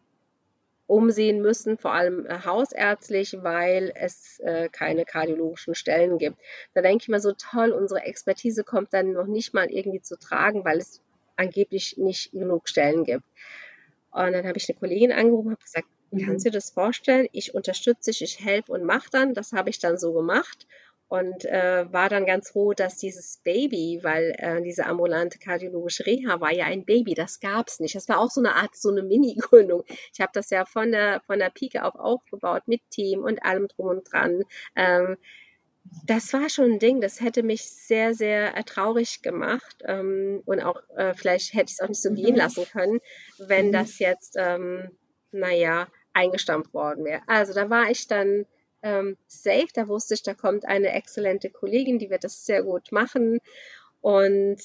umsehen müssen, vor allem äh, hausärztlich, weil es äh, keine kardiologischen Stellen gibt. Da denke ich mir so toll, unsere Expertise kommt dann noch nicht mal irgendwie zu tragen, weil es angeblich nicht genug Stellen gibt. Und dann habe ich eine Kollegin angerufen und habe gesagt. Kannst du dir das vorstellen? Ich unterstütze dich, ich helfe und mache dann. Das habe ich dann so gemacht und äh, war dann ganz froh, dass dieses Baby, weil äh, diese ambulante kardiologische Reha war ja ein Baby, das gab es nicht. Das war auch so eine Art, so eine Mini-Gründung. Ich habe das ja von der, von der Pike auf aufgebaut mit Team und allem drum und dran. Ähm, das war schon ein Ding, das hätte mich sehr, sehr äh, traurig gemacht ähm, und auch äh, vielleicht hätte ich es auch nicht so gehen mhm. lassen können, wenn mhm. das jetzt, ähm, naja, eingestampft worden wäre. Also da war ich dann ähm, safe. Da wusste ich, da kommt eine exzellente Kollegin, die wird das sehr gut machen. Und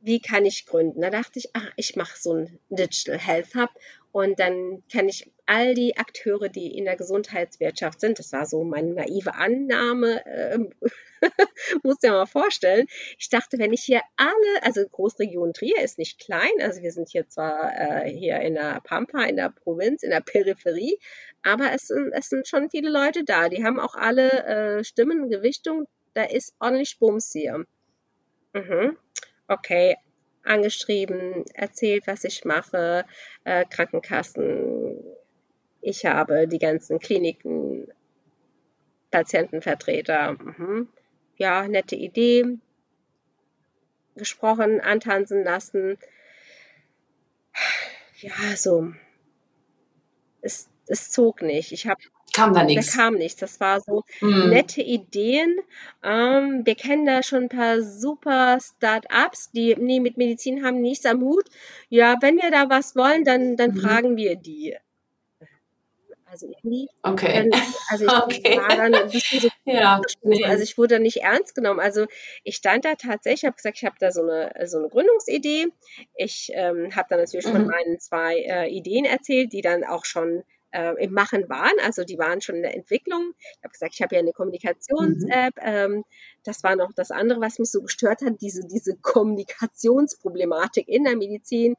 wie kann ich gründen? Da dachte ich, ach, ich mache so ein Digital Health Hub und dann kann ich all die Akteure, die in der Gesundheitswirtschaft sind, das war so meine naive Annahme, äh, muss dir mal vorstellen. Ich dachte, wenn ich hier alle, also Großregion Trier ist nicht klein, also wir sind hier zwar äh, hier in der Pampa, in der Provinz, in der Peripherie, aber es sind, es sind schon viele Leute da. Die haben auch alle äh, Stimmen, Gewichtung. Da ist ordentlich Bums hier. Mhm. Okay, angeschrieben, erzählt, was ich mache, äh, Krankenkassen. Ich habe die ganzen Kliniken, Patientenvertreter. Mhm. Ja, nette Idee. Gesprochen, antanzen lassen. Ja, so. Es es zog nicht. Ich habe kam da nichts. Da kam nichts. Das war so mm. nette Ideen. Ähm, wir kennen da schon ein paar super Start-ups, die nee, mit Medizin haben nichts am Hut. Ja, wenn wir da was wollen, dann, dann mm. fragen wir die. Also irgendwie. Okay. Dann, also ich okay. war dann ein bisschen so. ja, nee. Also ich wurde nicht ernst genommen. Also ich stand da tatsächlich, habe gesagt, ich habe da so eine, so eine Gründungsidee. Ich ähm, habe dann natürlich mhm. von meinen zwei äh, Ideen erzählt, die dann auch schon äh, im Machen waren. Also die waren schon in der Entwicklung. Ich habe gesagt, ich habe ja eine Kommunikations-App. Mhm. Ähm, das war noch das andere, was mich so gestört hat, diese, diese Kommunikationsproblematik in der Medizin.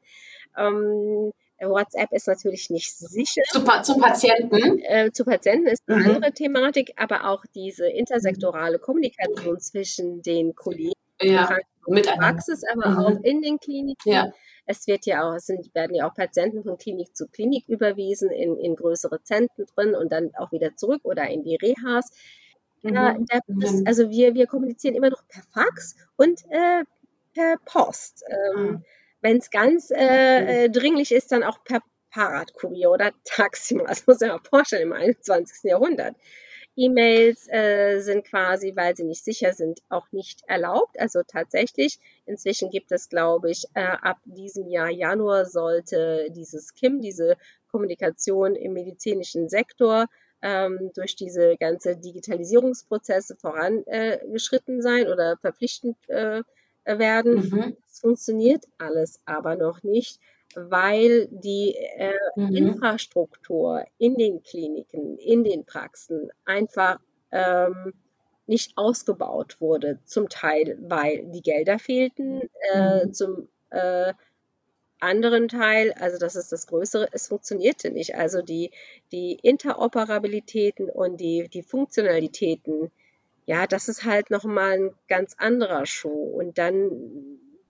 Ähm, WhatsApp ist natürlich nicht sicher. Zu, zu Patienten? Äh, zu Patienten ist eine mhm. andere Thematik, aber auch diese intersektorale Kommunikation zwischen den Kollegen ja, mit der Praxis, aber mhm. auch in den Kliniken. Ja. Es wird ja auch, es sind, werden ja auch Patienten von Klinik zu Klinik überwiesen, in, in größere Zentren drin und dann auch wieder zurück oder in die Rehas. Mhm. Ja, ist, mhm. also wir, wir kommunizieren immer noch per Fax und äh, per Post. Ähm, mhm. Wenn es ganz äh, äh, dringlich ist, dann auch per Fahrradkurier oder Taxi. Das muss man mal vorstellen im 21. Jahrhundert. E-Mails äh, sind quasi, weil sie nicht sicher sind, auch nicht erlaubt. Also tatsächlich, inzwischen gibt es, glaube ich, äh, ab diesem Jahr Januar sollte dieses KIM, diese Kommunikation im medizinischen Sektor, ähm, durch diese ganze Digitalisierungsprozesse vorangeschritten sein oder verpflichtend äh, werden. Mhm. Es funktioniert alles aber noch nicht weil die äh, mhm. Infrastruktur in den Kliniken, in den Praxen einfach ähm, nicht ausgebaut wurde. Zum Teil, weil die Gelder fehlten, äh, mhm. zum äh, anderen Teil, also das ist das Größere, es funktionierte nicht. Also die, die Interoperabilitäten und die, die Funktionalitäten, ja, das ist halt nochmal ein ganz anderer Schuh. Und dann,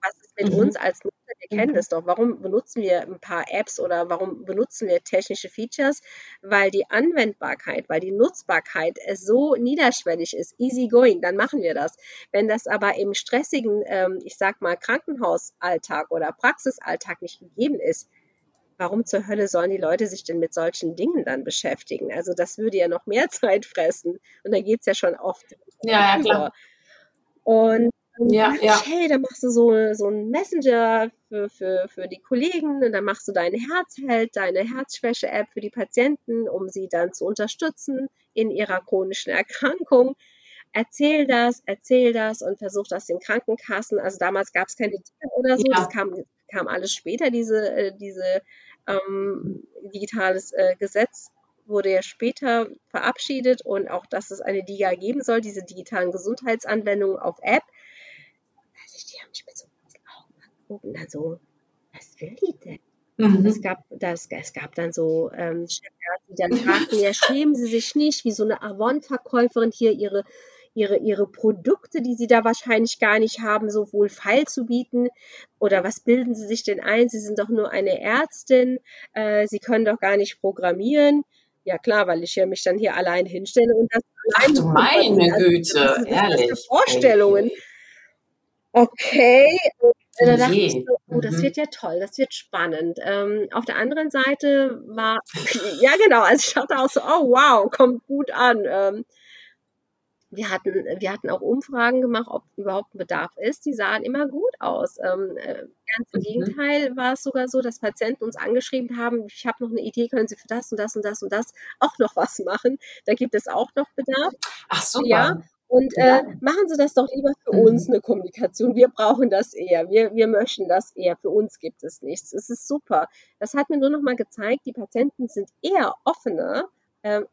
was ist mit mhm. uns als wir kennen es doch. Warum benutzen wir ein paar Apps oder warum benutzen wir technische Features? Weil die Anwendbarkeit, weil die Nutzbarkeit so niederschwellig ist, easy going, dann machen wir das. Wenn das aber im stressigen, ähm, ich sag mal, Krankenhausalltag oder Praxisalltag nicht gegeben ist, warum zur Hölle sollen die Leute sich denn mit solchen Dingen dann beschäftigen? Also das würde ja noch mehr Zeit fressen. Und da geht es ja schon oft. Ja, ja, klar. Und ja, ja. hey, dann machst du so, so einen Messenger für, für, für die Kollegen und dann machst du deine Herzheld, deine Herzschwäche-App für die Patienten, um sie dann zu unterstützen in ihrer chronischen Erkrankung. Erzähl das, erzähl das und versuch das den Krankenkassen. Also damals gab es keine Dinge oder so, ja. das kam, kam alles später, diese, äh, diese ähm, digitales äh, Gesetz wurde ja später verabschiedet und auch, dass es eine DIGA geben soll, diese digitalen Gesundheitsanwendungen auf App die haben mich mit so Augen angeguckt und dann so, was will die denn? Mhm. Es, gab, das, es gab dann so ähm, die dann fragten, ja, schämen Sie sich nicht, wie so eine Avon-Verkäuferin hier ihre, ihre, ihre Produkte, die sie da wahrscheinlich gar nicht haben, so wohl feil zu bieten? Oder was bilden sie sich denn ein? Sie sind doch nur eine Ärztin, äh, sie können doch gar nicht programmieren. Ja klar, weil ich ja mich dann hier allein hinstelle und das. Ach meine also, Güte, ehrlich. Vorstellungen. Okay. Und da dachte ich so, oh, das mhm. wird ja toll, das wird spannend. Ähm, auf der anderen Seite war, ja genau, also ich dachte auch so, oh wow, kommt gut an. Ähm, wir hatten, wir hatten auch Umfragen gemacht, ob überhaupt ein Bedarf ist. Die sahen immer gut aus. Ähm, äh, ganz im mhm. Gegenteil war es sogar so, dass Patienten uns angeschrieben haben, ich habe noch eine Idee, können Sie für das und das und das und das auch noch was machen? Da gibt es auch noch Bedarf. Ach super. Ja, und äh, machen Sie das doch lieber für mhm. uns eine Kommunikation. Wir brauchen das eher. Wir, wir möchten das eher. Für uns gibt es nichts. Es ist super. Das hat mir nur noch mal gezeigt, die Patienten sind eher offener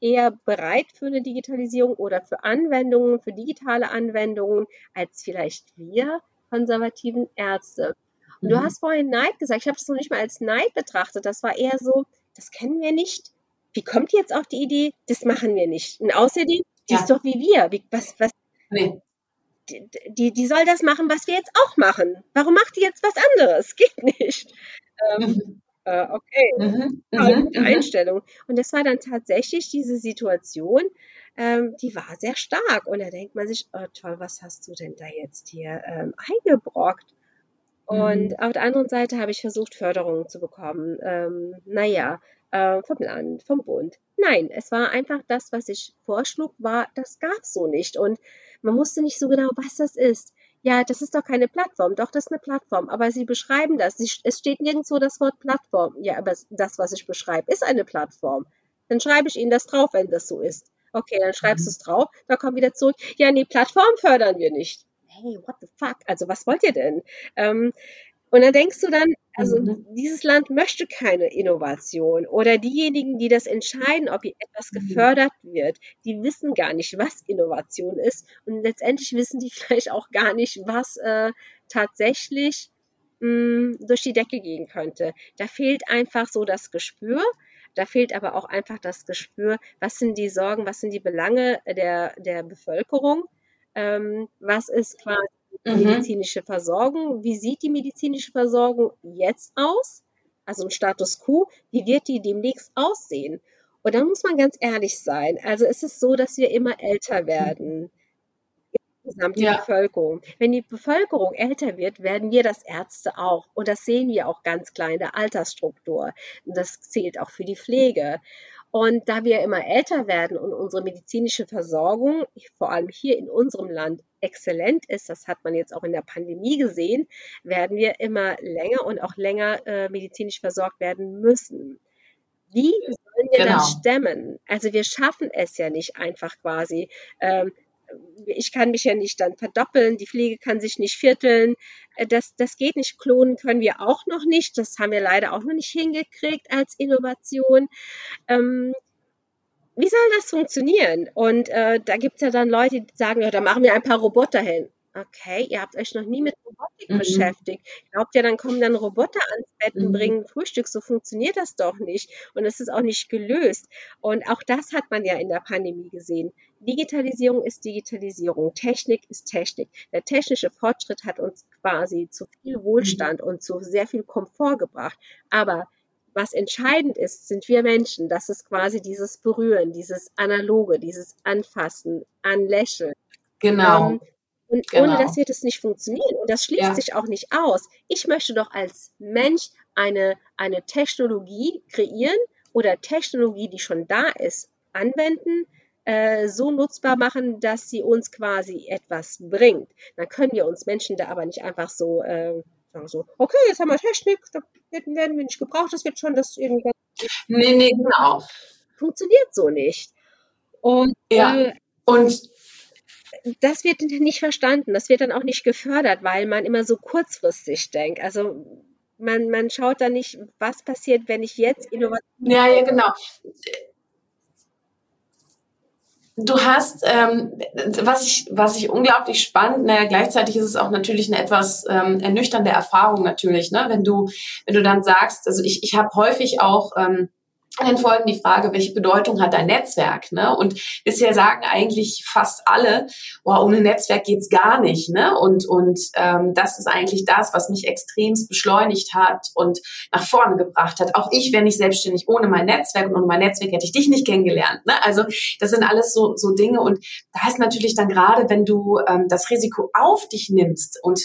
eher bereit für eine Digitalisierung oder für Anwendungen, für digitale Anwendungen, als vielleicht wir konservativen Ärzte. Und mhm. du hast vorhin Neid gesagt. Ich habe das noch nicht mal als Neid betrachtet. Das war eher so, das kennen wir nicht. Wie kommt jetzt auf die Idee? Das machen wir nicht. Und außerdem, die ja. ist doch wie wir. Wie, was, was, nee. die, die, die soll das machen, was wir jetzt auch machen. Warum macht die jetzt was anderes? Geht nicht. Ähm, mhm äh, okay, mhm, mhm, gute mhm. Einstellung. Und das war dann tatsächlich diese Situation, ähm, die war sehr stark. Und da denkt man sich, oh toll, was hast du denn da jetzt hier ähm, eingebrockt? Und mhm. auf der anderen Seite habe ich versucht, Förderungen zu bekommen. Ähm, naja, äh, vom Land, vom Bund. Nein, es war einfach das, was ich vorschlug, war, das gab es so nicht. Und man wusste nicht so genau, was das ist ja, das ist doch keine Plattform. Doch, das ist eine Plattform. Aber Sie beschreiben das. Sie, es steht nirgendwo das Wort Plattform. Ja, aber das, was ich beschreibe, ist eine Plattform. Dann schreibe ich Ihnen das drauf, wenn das so ist. Okay, dann schreibst mhm. du es drauf. Dann kommt wieder zurück. Ja, nee, Plattform fördern wir nicht. Hey, what the fuck? Also, was wollt ihr denn? Ähm, und dann denkst du dann, also mhm. dieses Land möchte keine Innovation oder diejenigen, die das entscheiden, ob hier etwas mhm. gefördert wird, die wissen gar nicht, was Innovation ist und letztendlich wissen die vielleicht auch gar nicht, was äh, tatsächlich mh, hm, durch die Decke gehen könnte. Da fehlt einfach so das Gespür. Da fehlt aber auch einfach das Gespür, was sind die Sorgen, was sind die Belange der, der Bevölkerung, ähm, was ist quasi mhm. medizinische Versorgung. Wie sieht die medizinische Versorgung jetzt aus? Also im Status quo, wie wird die demnächst aussehen? Und da muss man ganz ehrlich sein. Also es ist so, dass wir immer älter werden. Insgesamt die ja. Bevölkerung. Wenn die Bevölkerung älter wird, werden wir das Ärzte auch. Und das sehen wir auch ganz klein, der Altersstruktur. Und das zählt auch für die Pflege. Und da wir immer älter werden und unsere medizinische Versorgung, vor allem hier in unserem Land, exzellent ist, das hat man jetzt auch in der Pandemie gesehen, werden wir immer länger und auch länger äh, medizinisch versorgt werden müssen. Wie sollen wir genau. das stemmen? Also wir schaffen es ja nicht einfach quasi. Ähm, ich kann mich ja nicht dann verdoppeln, die Pflege kann sich nicht vierteln. Äh, das, das geht nicht. Klonen können wir auch noch nicht. Das haben wir leider auch noch nicht hingekriegt als Innovation. Ähm, wie soll das funktionieren? Und äh, da gibt es ja dann Leute, die sagen, ja, da machen wir ein paar Roboter hin. Okay, ihr habt euch noch nie mit Robotik mhm. beschäftigt. Glaubt ihr, dann kommen dann Roboter ans Bett und mhm. bringen Frühstück? So funktioniert das doch nicht. Und es ist auch nicht gelöst. Und auch das hat man ja in der Pandemie gesehen. Digitalisierung ist Digitalisierung. Technik ist Technik. Der technische Fortschritt hat uns quasi zu viel Wohlstand mhm. und zu sehr viel Komfort gebracht. Aber was entscheidend ist, sind wir Menschen. Das ist quasi dieses Berühren, dieses Analoge, dieses Anfassen, Anlächeln. Genau. Ähm, und genau. ohne das wird es nicht funktionieren. Und das schließt ja. sich auch nicht aus. Ich möchte doch als Mensch eine, eine Technologie kreieren oder Technologie, die schon da ist, anwenden, äh, so nutzbar machen, dass sie uns quasi etwas bringt. Dann können wir uns Menschen da aber nicht einfach so äh, sagen, so, okay, jetzt haben wir Technik, da werden wir nicht gebraucht, das wird schon das irgendwie. Nee, nee, genau. Funktioniert so nicht. Und, ja. Äh, und das wird nicht verstanden, das wird dann auch nicht gefördert, weil man immer so kurzfristig denkt. Also man, man schaut da nicht, was passiert, wenn ich jetzt Innovation. Ja, ja, genau. Du hast, ähm, was, ich, was ich unglaublich spannend, naja, gleichzeitig ist es auch natürlich eine etwas ähm, ernüchternde Erfahrung natürlich, ne? wenn du, wenn du dann sagst, also ich, ich habe häufig auch ähm, dann folgt die Frage, welche Bedeutung hat dein Netzwerk? Ne? Und bisher sagen eigentlich fast alle, boah, ohne Netzwerk geht's gar nicht. Ne? Und, und ähm, das ist eigentlich das, was mich extremst beschleunigt hat und nach vorne gebracht hat. Auch ich wäre nicht selbstständig ohne mein Netzwerk und ohne mein Netzwerk hätte ich dich nicht kennengelernt. Ne? Also das sind alles so, so Dinge. Und da ist natürlich dann gerade, wenn du ähm, das Risiko auf dich nimmst und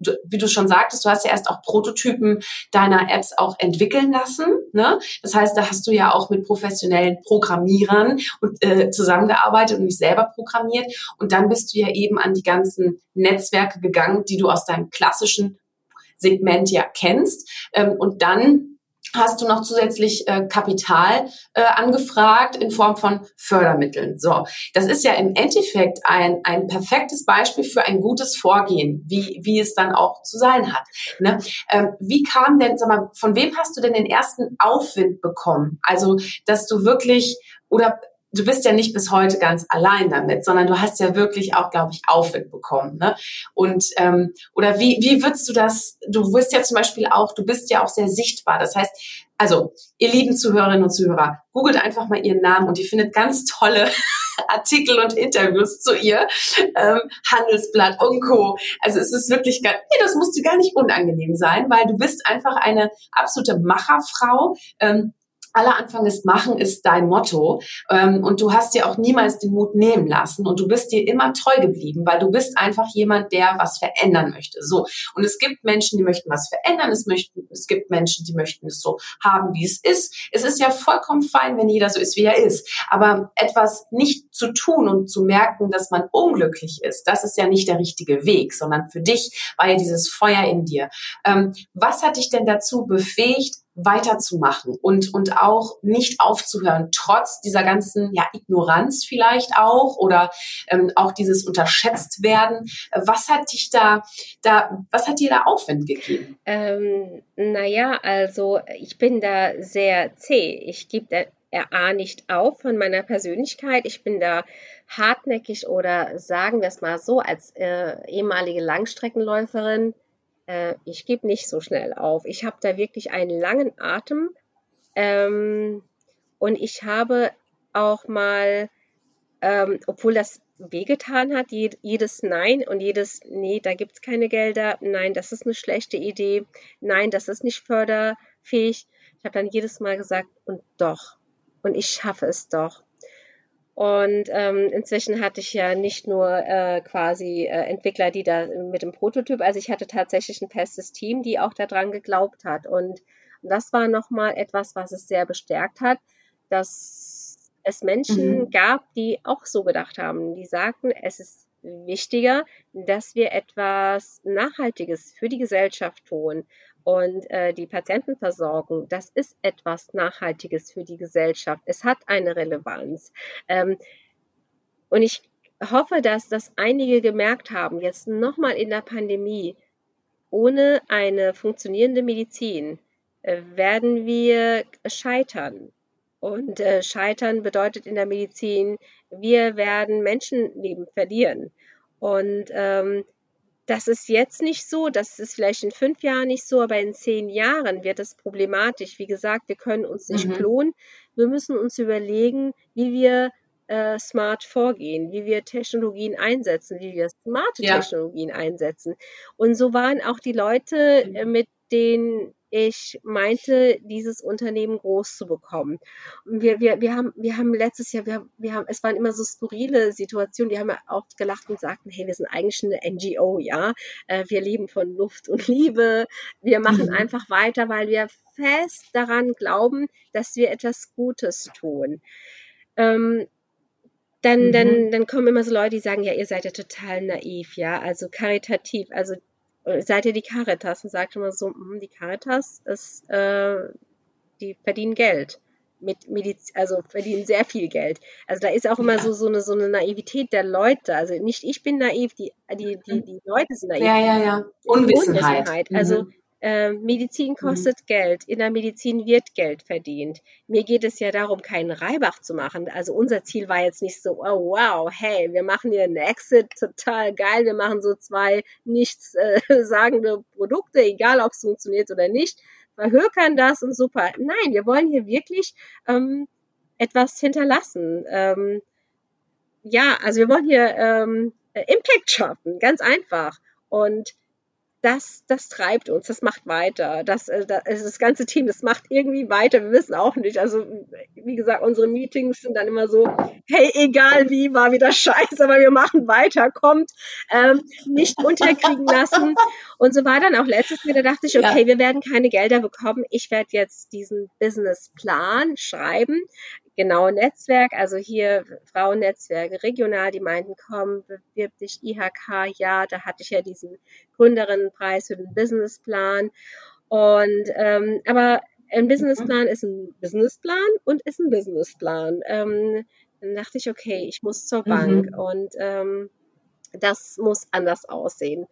du, wie du schon sagtest, du hast ja erst auch Prototypen deiner Apps auch entwickeln lassen. Ne? Das heißt, da hast du ja auch mit professionellen Programmierern und, äh, zusammengearbeitet und nicht selber programmiert. Und dann bist du ja eben an die ganzen Netzwerke gegangen, die du aus deinem klassischen Segment ja kennst. Ähm, und dann hast du noch zusätzlich äh, Kapital äh, angefragt in Form von Fördermitteln. So, das ist ja im Endeffekt ein, ein perfektes Beispiel für ein gutes Vorgehen, wie, wie es dann auch zu sein hat. Ne? Ähm, wie kam denn, sag mal, von wem hast du denn den ersten Aufwind bekommen? Also, dass du wirklich oder du bist ja nicht bis heute ganz allein damit, sondern du hast ja wirklich auch, glaube ich, Aufwind bekommen. Ne? Und ähm, oder wie, wie würdest du das, du wirst ja zum Beispiel auch, du bist ja auch sehr sichtbar. Das heißt, also, ihr lieben Zuhörerinnen und Zuhörer, googelt einfach mal ihren Namen und ihr findet ganz tolle Artikel und Interviews zu ihr. Ähm, Handelsblatt und Co. Also es ist wirklich, nee, das muss dir gar nicht unangenehm sein, weil du bist einfach eine absolute Macherfrau. Ähm, aller Anfang ist machen ist dein Motto ähm, und du hast dir auch niemals den Mut nehmen lassen und du bist dir immer treu geblieben, weil du bist einfach jemand, der was verändern möchte. So und es gibt Menschen, die möchten was verändern, es möchten, es gibt Menschen, die möchten es so haben, wie es ist. Es ist ja vollkommen fein, wenn jeder so ist, wie er ist, aber etwas nicht zu tun und zu merken, dass man unglücklich ist, das ist ja nicht der richtige Weg, sondern für dich war ja dieses Feuer in dir. Ähm, was hat dich denn dazu befähigt? Weiterzumachen und, und auch nicht aufzuhören, trotz dieser ganzen ja, Ignoranz vielleicht auch oder ähm, auch dieses unterschätzt werden. Was hat dich da, da was hat dir da Aufwand gegeben? Ähm, naja, also ich bin da sehr zäh. Ich gebe A nicht auf von meiner Persönlichkeit. Ich bin da hartnäckig oder sagen wir es mal so, als äh, ehemalige Langstreckenläuferin äh, ich gebe nicht so schnell auf. Ich habe da wirklich einen langen Atem ähm, und ich habe auch mal, ähm, obwohl das wehgetan hat, jedes Nein und jedes Nee, da gibt es keine Gelder, nein, das ist eine schlechte Idee, nein, das ist nicht förderfähig. Ich habe dann jedes Mal gesagt, und doch, und ich schaffe es doch. Und ähm, inzwischen hatte ich ja nicht nur äh, quasi äh, Entwickler, die da mit dem Prototyp, also ich hatte tatsächlich ein festes Team, die auch daran geglaubt hat. Und das war nochmal etwas, was es sehr bestärkt hat, dass es Menschen mhm. gab, die auch so gedacht haben. Die sagten, es ist wichtiger, dass wir etwas Nachhaltiges für die Gesellschaft tun und äh, die Patientenversorgung, das ist etwas Nachhaltiges für die Gesellschaft. Es hat eine Relevanz. Ähm, und ich hoffe, dass das einige gemerkt haben, jetzt nochmal in der Pandemie, ohne eine funktionierende Medizin äh, werden wir scheitern. Und äh, scheitern bedeutet in der Medizin, wir werden Menschenleben verlieren. Und ähm, das ist jetzt nicht so, das ist vielleicht in fünf Jahren nicht so, aber in zehn Jahren wird es problematisch. Wie gesagt, wir können uns nicht mhm. klonen. Wir müssen uns überlegen, wie wir äh, smart vorgehen, wie wir Technologien einsetzen, wie wir smarte ja. Technologien einsetzen. Und so waren auch die Leute, äh, mit denen ich meinte, dieses Unternehmen groß zu bekommen. Und wir, wir, wir, haben, wir haben letztes Jahr, wir, wir haben, es waren immer so skurrile Situationen, die haben ja oft gelacht und sagten, hey, wir sind eigentlich eine NGO, ja. Äh, wir leben von Luft und Liebe. Wir machen mhm. einfach weiter, weil wir fest daran glauben, dass wir etwas Gutes tun. Ähm, dann, mhm. dann, dann kommen immer so Leute, die sagen, ja, ihr seid ja total naiv, ja, also karitativ. Also seid ihr die Caritas und sagt immer so, hm, die Caritas ist, äh, die verdienen Geld mit Mediz also verdienen sehr viel Geld. Also da ist auch immer ja. so, so, eine, so eine Naivität der Leute. Also nicht ich bin naiv, die, die, die, die Leute sind naiv. Ja, ja, ja. Unwissenheit. Unwissenheit. Also mhm. Äh, Medizin kostet mhm. Geld, in der Medizin wird Geld verdient. Mir geht es ja darum, keinen Reibach zu machen. Also unser Ziel war jetzt nicht so, oh wow, hey, wir machen hier einen Exit, total geil, wir machen so zwei nichts äh, sagende Produkte, egal ob es funktioniert oder nicht, verhökern das und super. Nein, wir wollen hier wirklich ähm, etwas hinterlassen. Ähm, ja, also wir wollen hier ähm, Impact schaffen, ganz einfach. Und das, das treibt uns, das macht weiter. Das, äh, das, das ganze Team, das macht irgendwie weiter. Wir wissen auch nicht. Also, wie gesagt, unsere Meetings sind dann immer so, hey, egal wie, war wieder scheiße, aber wir machen weiter, kommt, ähm, nicht unterkriegen lassen. Und so war dann auch letztes Mal, da dachte ich, okay, ja. wir werden keine Gelder bekommen. Ich werde jetzt diesen Businessplan schreiben genaue Netzwerk, also hier Frauennetzwerke regional, die meinten, komm, bewirb dich IHK, ja, da hatte ich ja diesen Gründerinnenpreis für den Businessplan. Und ähm, aber ein Businessplan ist ein Businessplan und ist ein Businessplan. Ähm, dann dachte ich, okay, ich muss zur Bank mhm. und ähm, das muss anders aussehen.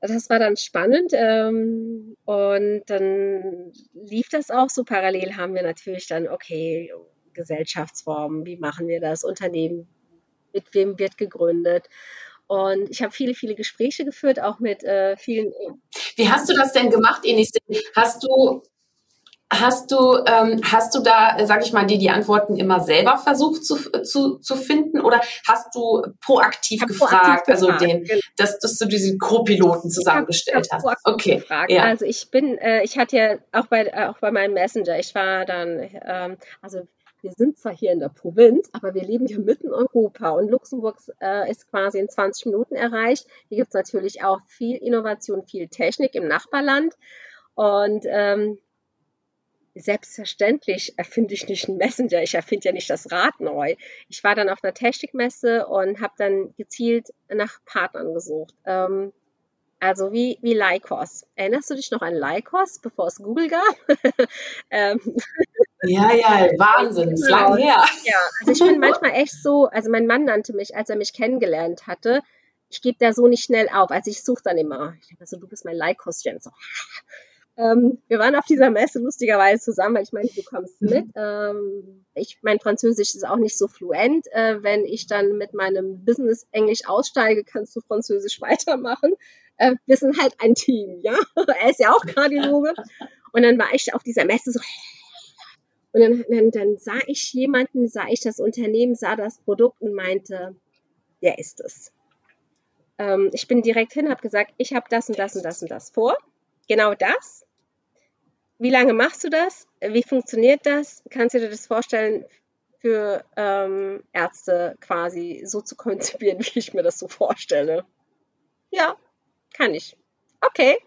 Das war dann spannend ähm, und dann lief das auch so. Parallel haben wir natürlich dann, okay, Gesellschaftsformen, wie machen wir das, Unternehmen, mit wem wird gegründet. Und ich habe viele, viele Gespräche geführt, auch mit äh, vielen. Wie hast du das denn gemacht, Enis? Hast du Hast du, ähm, hast du da, sag ich mal, dir die Antworten immer selber versucht zu, zu, zu finden oder hast du proaktiv gefragt, proaktiv also den, genau. dass, dass du diesen Co-Piloten zusammengestellt hast? Okay. Gefragt. Ja. Also ich bin, äh, ich hatte ja auch bei, äh, auch bei meinem Messenger, ich war dann, ähm, also wir sind zwar hier in der Provinz, aber wir leben hier mitten in Europa und Luxemburg äh, ist quasi in 20 Minuten erreicht. Hier gibt es natürlich auch viel Innovation, viel Technik im Nachbarland. Und ähm, selbstverständlich erfinde ich nicht einen Messenger, ich erfinde ja nicht das Rad neu. Ich war dann auf einer Technikmesse und habe dann gezielt nach Partnern gesucht. Ähm, also wie, wie Lycos. Erinnerst du dich noch an Lycos, bevor es Google gab? ähm. Ja, ja, Wahnsinn, genau. ist lange her. Ja, also ich bin manchmal echt so, also mein Mann nannte mich, als er mich kennengelernt hatte, ich gebe da so nicht schnell auf. Also ich suche dann immer, ich denke so, du bist mein Lycos-Gen. So, ähm, wir waren auf dieser Messe lustigerweise zusammen, weil ich meinte, du kommst mhm. mit. Ähm, ich, mein Französisch ist auch nicht so fluent. Äh, wenn ich dann mit meinem Business Englisch aussteige, kannst du Französisch weitermachen. Äh, wir sind halt ein Team, ja. er ist ja auch Kardiologe. Und dann war ich auf dieser Messe so, und dann, dann, dann sah ich jemanden, sah ich das Unternehmen, sah das Produkt und meinte, der ist es. Ähm, ich bin direkt hin, habe gesagt, ich habe das und das und das und das vor. Genau das wie lange machst du das? Wie funktioniert das? Kannst du dir das vorstellen, für ähm, Ärzte quasi so zu konzipieren, wie ich mir das so vorstelle? Ja, kann ich. Okay.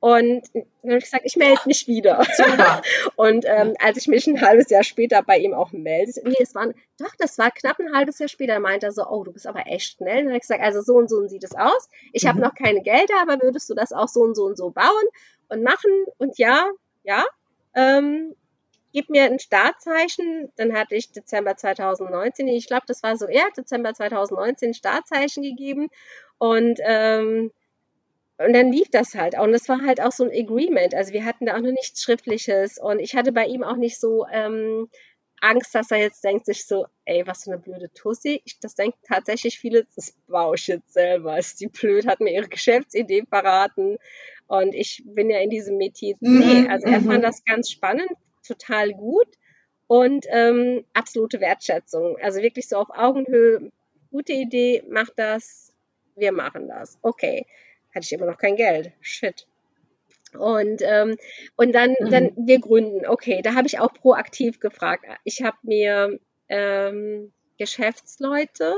Und dann habe ich gesagt, ich melde mich wieder. Super. und ähm, als ich mich ein halbes Jahr später bei ihm auch meldete, nee, es war, doch, das war knapp ein halbes Jahr später, meinte er so, oh, du bist aber echt schnell. Und dann habe ich gesagt, also so und so sieht es aus. Ich mhm. habe noch keine Gelder, aber würdest du das auch so und so und so bauen? und machen und ja, ja, ähm, gib mir ein Startzeichen. Dann hatte ich Dezember 2019, ich glaube, das war so eher Dezember 2019 Startzeichen gegeben und ähm, und dann lief das halt auch. Und das war halt auch so ein Agreement. Also wir hatten da auch noch nichts Schriftliches. Und ich hatte bei ihm auch nicht so ähm, Angst, dass er jetzt denkt sich so, ey, was für eine blöde Tussi. Ich, das denken tatsächlich viele, das baue ich jetzt selber. Ist die blöd, hat mir ihre Geschäftsidee verraten. Und ich bin ja in diesem Metier. Mhm, nee, also er fand mhm. das ganz spannend, total gut und ähm, absolute Wertschätzung. Also wirklich so auf Augenhöhe, gute Idee, mach das, wir machen das. Okay, hatte ich immer noch kein Geld. Shit. Und, ähm, und dann, mhm. dann wir gründen. Okay, da habe ich auch proaktiv gefragt. Ich habe mir ähm, Geschäftsleute,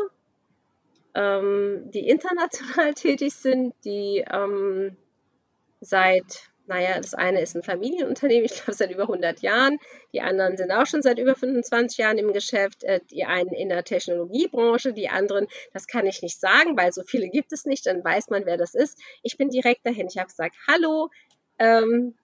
ähm, die international tätig sind, die ähm, seit, naja, das eine ist ein Familienunternehmen, ich glaube seit über 100 Jahren, die anderen sind auch schon seit über 25 Jahren im Geschäft, äh, die einen in der Technologiebranche, die anderen, das kann ich nicht sagen, weil so viele gibt es nicht, dann weiß man, wer das ist. Ich bin direkt dahin, ich habe gesagt, hallo, ähm,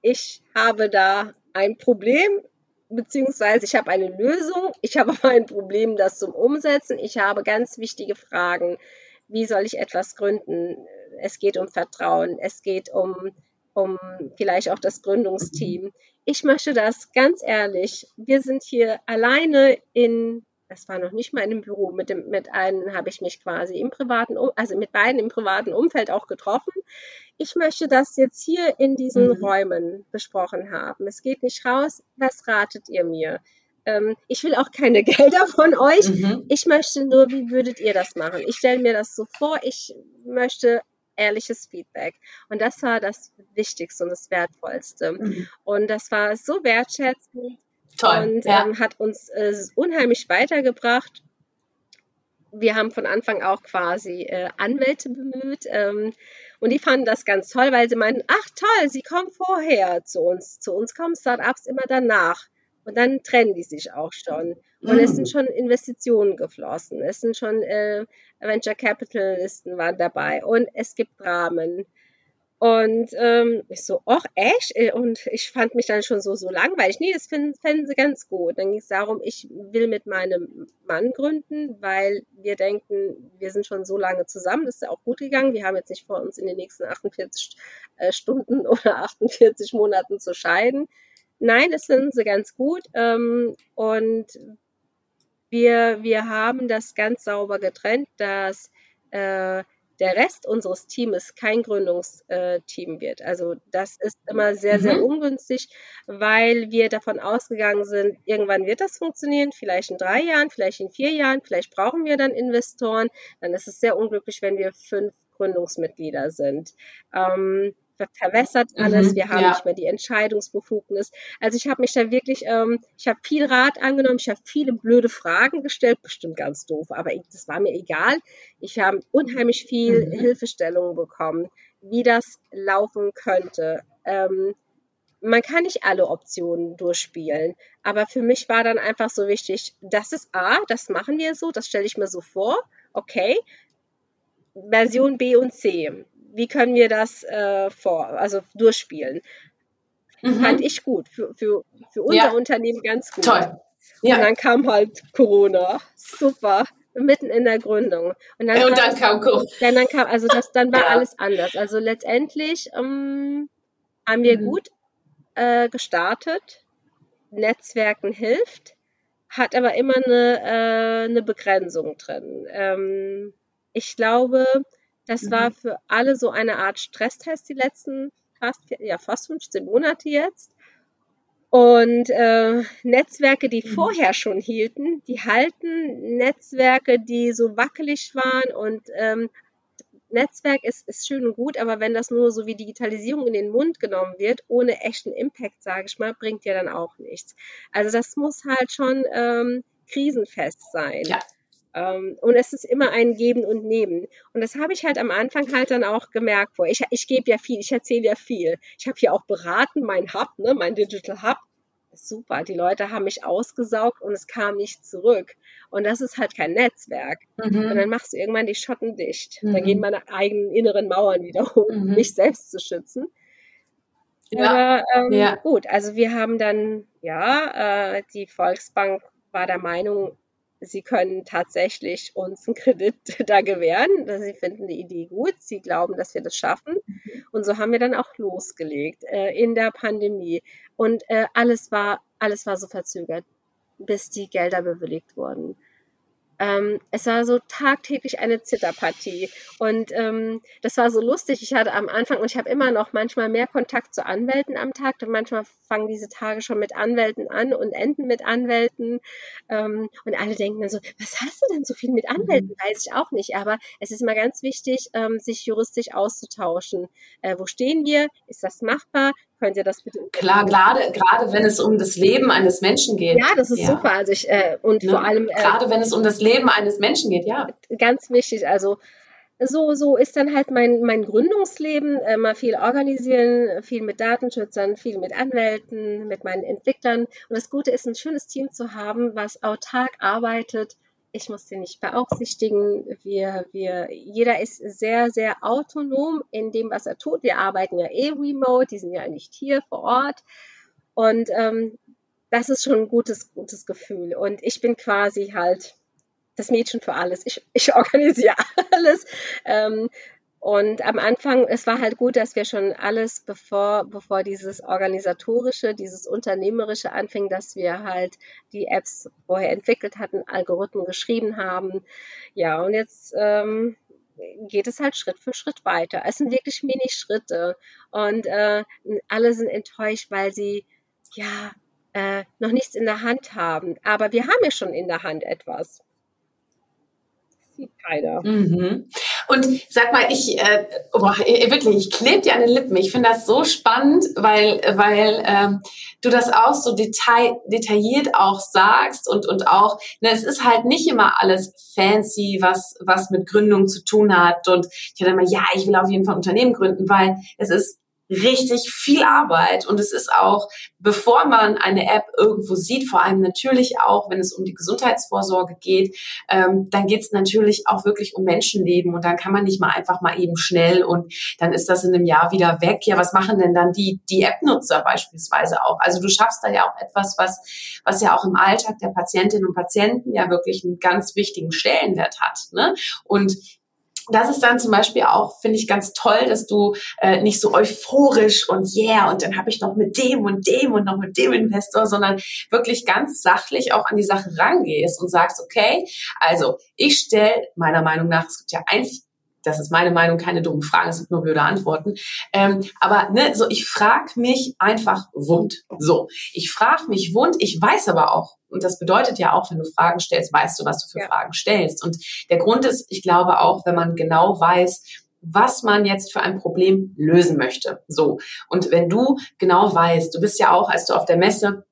ich habe da ein Problem, beziehungsweise ich habe eine Lösung, ich habe aber ein Problem, das zum Umsetzen. Ich habe ganz wichtige Fragen. Wie soll ich etwas gründen? es geht um Vertrauen, es geht um, um vielleicht auch das Gründungsteam. Ich möchte das ganz ehrlich. Wir sind hier alleine in das war noch nicht mal in einem Büro, mit, dem, mit einem habe ich mich quasi im privaten, also mit beiden im privaten Umfeld auch getroffen. Ich möchte das jetzt hier in diesen mhm. Räumen besprochen haben. Es geht nicht raus. Was ratet ihr mir? Ähm, ich will auch keine Gelder von euch. Mhm. Ich möchte nur, wie würdet ihr das machen? Ich stelle mir das so vor. Ich möchte ehrliches Feedback. Und das war das Wichtigste und das Wertvollste. Mhm. Und das war so wertschätzend Toll, und ja. ähm, hat uns äh, unheimlich weitergebracht. Wir haben von Anfang auch quasi äh, Anwälte bemüht ähm, und die fanden das ganz toll, weil sie meinten, ach toll, sie kommen vorher zu uns. Zu uns kommen Startups immer danach. Und dann trennen die sich auch schon. Und es sind mm. schon Investitionen geflossen. Es sind schon äh, Venture Capitalisten waren dabei. Und es gibt Rahmen. Und ähm, ich so, ach echt? Äh, und ich fand mich dann schon so, so langweilig. Nee, das finden, fänden sie ganz gut. Dann ging es darum, ich will mit meinem Mann gründen, weil wir denken, wir sind schon so lange zusammen. Das ist ja auch gut gegangen. Wir haben jetzt nicht vor, uns in den nächsten 48 äh, Stunden oder 48 Monaten zu scheiden. Nein, das finden sie ganz gut. Ähm, und wir, wir haben das ganz sauber getrennt, dass äh, der Rest unseres Teams kein Gründungsteam wird. Also das ist immer sehr, sehr mhm. ungünstig, weil wir davon ausgegangen sind, irgendwann wird das funktionieren, vielleicht in drei Jahren, vielleicht in vier Jahren, vielleicht brauchen wir dann Investoren. Dann ist es sehr unglücklich, wenn wir fünf Gründungsmitglieder sind. Ähm, verwässert alles, mhm, wir haben ja. nicht mehr die Entscheidungsbefugnis. Also ich habe mich da wirklich, ähm, ich habe viel Rat angenommen, ich habe viele blöde Fragen gestellt, bestimmt ganz doof, aber ich, das war mir egal. Ich habe unheimlich viel mhm. Hilfestellung bekommen, wie das laufen könnte. Ähm, man kann nicht alle Optionen durchspielen, aber für mich war dann einfach so wichtig, das ist A, das machen wir so, das stelle ich mir so vor, okay. Version B und C wie können wir das äh, vor, also durchspielen. Mhm. Fand ich gut, für, für, für unser ja. Unternehmen ganz gut. Toll. Ja. Und dann kam halt Corona. Super. Mitten in der Gründung. Und dann, und dann kam Corona. Dann, dann kam, also das, dann war ja. alles anders. Also letztendlich ähm, haben wir mhm. gut äh, gestartet. Netzwerken hilft, hat aber immer eine, äh, eine Begrenzung drin. Ähm, ich glaube, das mhm. war für alle so eine Art Stresstest die letzten fast, ja, fast 15 Monate jetzt. Und äh, Netzwerke, die mhm. vorher schon hielten, die halten. Netzwerke, die so wackelig waren und ähm, Netzwerk ist, ist schön und gut, aber wenn das nur so wie Digitalisierung in den Mund genommen wird, ohne echten Impact, sage ich mal, bringt ja dann auch nichts. Also das muss halt schon ähm, krisenfest sein. Ja. Ähm, und es ist immer ein Geben und Nehmen. Und das habe ich halt am Anfang halt dann auch gemerkt. Wo ich, ich gebe ja viel, ich erzähle ja viel. Ich habe hier auch beraten, mein Hub, ne, mein Digital Hub. Super, die Leute haben mich ausgesaugt und es kam nicht zurück. Und das ist halt kein Netzwerk. Mhm. Und dann machst du irgendwann die Schotten dicht. Mhm. Dann gehen meine eigenen inneren Mauern wieder hoch, um mhm. mich selbst zu schützen. Ja. Aber ähm, ja. gut, also wir haben dann, ja, äh, die Volksbank war der Meinung, sie können tatsächlich uns einen Kredit da gewähren. Sie finden die Idee gut, sie glauben, dass wir das schaffen. Und so haben wir dann auch losgelegt äh, in der Pandemie. Und äh, alles war, alles war so verzögert, bis die Gelder bewilligt wurden. Ähm, es war so tagtäglich eine Zitterpartie. Und ähm, das war so lustig. Ich hatte am Anfang, und ich habe immer noch manchmal mehr Kontakt zu Anwälten am Tag. Und manchmal fangen diese Tage schon mit Anwälten an und enden mit Anwälten. Ähm, und alle denken dann so, was hast du denn so viel mit Anwälten? Mhm. Weiß ich auch nicht. Aber es ist immer ganz wichtig, ähm, sich juristisch auszutauschen. Äh, wo stehen wir? Ist das machbar? Könnt ihr das bitte? Klar, gerade, gerade wenn es um das Leben eines Menschen geht. Ja, das ist ja. super. Also ich, äh, und ne? vor allem. Äh, gerade wenn es um das Leben eines Menschen geht, ja. Ganz wichtig. Also, so, so ist dann halt mein, mein Gründungsleben. Äh, mal viel organisieren, viel mit Datenschützern, viel mit Anwälten, mit meinen Entwicklern. Und das Gute ist, ein schönes Team zu haben, was autark arbeitet ich muss sie nicht beaufsichtigen. Wir, wir, jeder ist sehr, sehr autonom in dem, was er tut. Wir arbeiten ja eh remote, die sind ja nicht hier vor Ort. Und ähm, das ist schon ein gutes, gutes Gefühl. Und ich bin quasi halt das Mädchen für alles. Ich, ich organisiere alles. Ähm, Und am Anfang, es war halt gut, dass wir schon alles, bevor, bevor dieses organisatorische, dieses unternehmerische anfing, dass wir halt die Apps vorher entwickelt hatten, Algorithmen geschrieben haben. Ja, und jetzt ähm, geht es halt Schritt für Schritt weiter. Es sind wirklich Mini-Schritte und äh, alle sind enttäuscht, weil sie ja äh, noch nichts in der Hand haben. Aber wir haben ja schon in der Hand etwas sieht keiner. Mhm. Und sag mal, ich, äh, boah, wirklich, ich klebe dir an den Lippen. Ich finde das so spannend, weil, weil ähm, du das auch so detail, detailliert auch sagst und, und auch, ne, es ist halt nicht immer alles fancy, was, was mit Gründung zu tun hat. Und ich hatte immer, ja, ich will auf jeden Fall ein Unternehmen gründen, weil es ist richtig viel Arbeit und es ist auch, bevor man eine App irgendwo sieht, vor allem natürlich auch, wenn es um die Gesundheitsvorsorge geht, ähm, dann geht es natürlich auch wirklich um Menschenleben und dann kann man nicht mal einfach mal eben schnell und dann ist das in einem Jahr wieder weg. Ja, was machen denn dann die, die App-Nutzer beispielsweise auch? Also du schaffst da ja auch etwas, was, was ja auch im Alltag der Patientinnen und Patienten ja wirklich einen ganz wichtigen Stellenwert hat. Ne? Und das ist dann zum Beispiel auch, finde ich, ganz toll, dass du äh, nicht so euphorisch und yeah, und dann habe ich noch mit dem und dem und noch mit dem Investor, sondern wirklich ganz sachlich auch an die Sache rangehst und sagst, okay, also ich stelle meiner Meinung nach, es gibt ja eigentlich das ist meine Meinung, keine dummen Fragen, es sind nur blöde Antworten. Ähm, aber ne, so ich frage mich einfach wund. So, ich frage mich wund, ich weiß aber auch, und das bedeutet ja auch, wenn du Fragen stellst, weißt du, was du für ja. Fragen stellst. Und der Grund ist, ich glaube auch, wenn man genau weiß, was man jetzt für ein Problem lösen möchte. So. Und wenn du genau weißt, du bist ja auch, als du auf der Messe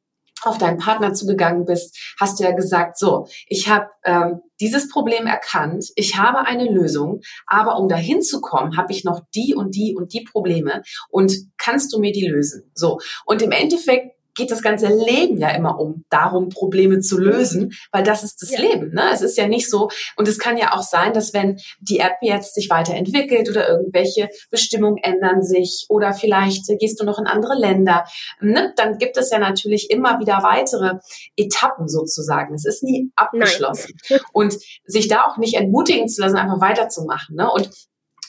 auf deinen Partner zugegangen bist, hast du ja gesagt, so, ich habe ähm, dieses Problem erkannt, ich habe eine Lösung, aber um dahin zu kommen, habe ich noch die und die und die Probleme und kannst du mir die lösen? So, und im Endeffekt geht das ganze Leben ja immer um darum, Probleme zu lösen, weil das ist das ja. Leben. Ne? Es ist ja nicht so, und es kann ja auch sein, dass wenn die App jetzt sich weiterentwickelt oder irgendwelche Bestimmungen ändern sich oder vielleicht gehst du noch in andere Länder, ne? dann gibt es ja natürlich immer wieder weitere Etappen sozusagen. Es ist nie abgeschlossen. Nein. Und sich da auch nicht entmutigen zu lassen, einfach weiterzumachen. Ne? Und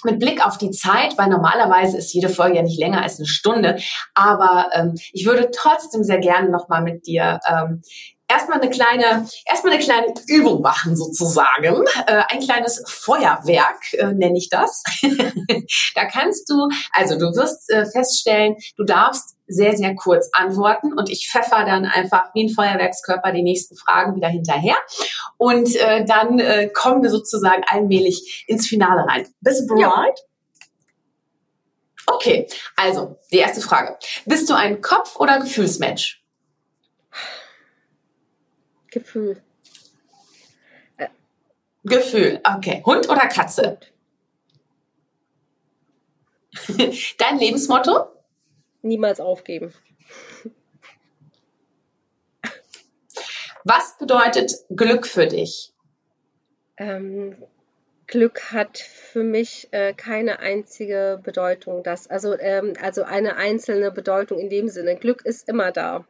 mit Blick auf die Zeit, weil normalerweise ist jede Folge ja nicht länger als eine Stunde, aber ähm, ich würde trotzdem sehr gerne nochmal mit dir ähm, erstmal eine kleine, erstmal eine kleine Übung machen sozusagen. Äh, ein kleines Feuerwerk äh, nenne ich das. da kannst du, also du wirst äh, feststellen, du darfst sehr, sehr kurz antworten und ich pfeffer dann einfach wie ein Feuerwerkskörper die nächsten Fragen wieder hinterher und äh, dann äh, kommen wir sozusagen allmählich ins Finale rein. Bist du bereit? Ja. Okay, also die erste Frage. Bist du ein Kopf- oder Gefühlsmensch? Gefühl. Äh. Gefühl, okay. Hund oder Katze? Dein Lebensmotto? Niemals aufgeben. Was bedeutet Glück für dich? Ähm, Glück hat für mich äh, keine einzige Bedeutung. Das, also, ähm, also eine einzelne Bedeutung in dem Sinne. Glück ist immer da.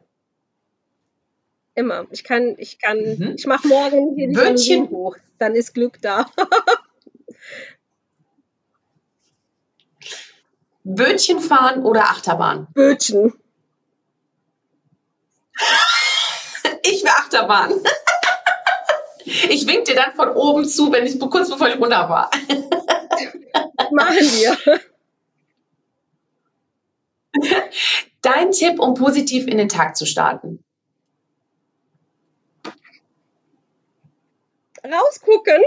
Immer. Ich kann, ich kann, mhm. ich mache morgen hier die Bötchen hoch. Dann ist Glück da. Bötchen fahren oder Achterbahn? Bötchen. Ich will Achterbahn. Ich wink dir dann von oben zu, wenn ich kurz bevor ich runter war. Machen wir. Dein Tipp, um positiv in den Tag zu starten? Rausgucken.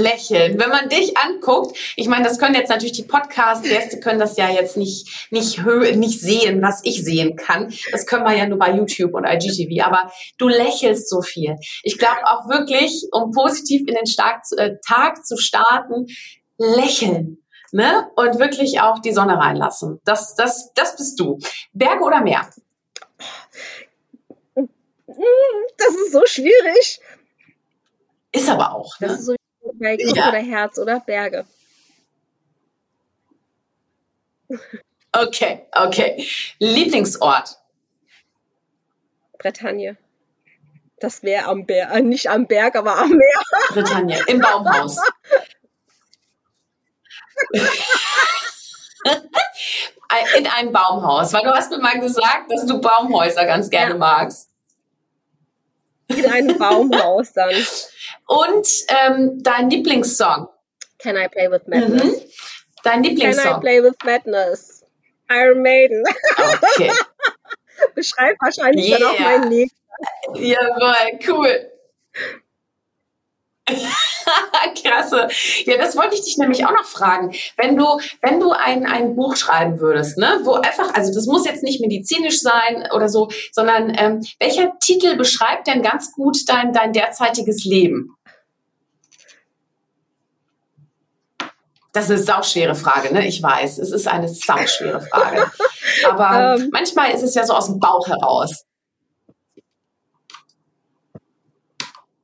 Lächeln. Wenn man dich anguckt, ich meine, das können jetzt natürlich die Podcast-Gäste können das ja jetzt nicht, nicht, nicht sehen, was ich sehen kann. Das können wir ja nur bei YouTube und IGTV. Aber du lächelst so viel. Ich glaube auch wirklich, um positiv in den Stark, äh, Tag zu starten, lächeln. Ne? Und wirklich auch die Sonne reinlassen. Das, das, das bist du. Berge oder Meer? Das ist so schwierig. Ist aber auch. Ne? Das ist so bei Kopf ja. oder Herz oder Berge. Okay, okay. Lieblingsort? Bretagne. Das wäre am Berg, äh, nicht am Berg, aber am Meer. Britannia, im Baumhaus. In einem Baumhaus, weil du hast mir mal gesagt, dass du Baumhäuser ganz gerne ja. magst. In einem Baumhaus dann. Und ähm, dein Lieblingssong? Can I Play With Madness? Mhm. Dein Lieblingssong? Can I Play With Madness? Iron Maiden. Okay. Beschreibt wahrscheinlich yeah. dann auch mein Leben. Jawohl, cool. Klasse. Ja, das wollte ich dich nämlich auch noch fragen. Wenn du, wenn du ein, ein Buch schreiben würdest, ne, wo einfach, also das muss jetzt nicht medizinisch sein oder so, sondern ähm, welcher Titel beschreibt denn ganz gut dein, dein derzeitiges Leben? Das ist eine sauschwere Frage, ne? Ich weiß, es ist eine sauschwere Frage. Aber ähm, manchmal ist es ja so aus dem Bauch heraus.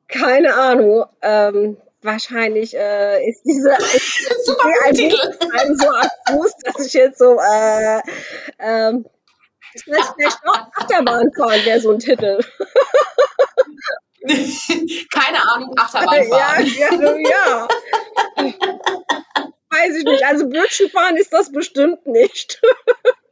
Keine Ahnung. Ähm, wahrscheinlich äh, ist diese ist Super ein Titel. so abstrus, dass ich jetzt so äh, ähm, das vielleicht auch Achterbahnfahren wäre so ein Titel. Keine Ahnung, Achterbahnfahren. Ja, ja, ja. Weiß ich nicht. Also Bötchenfahren ist das bestimmt nicht.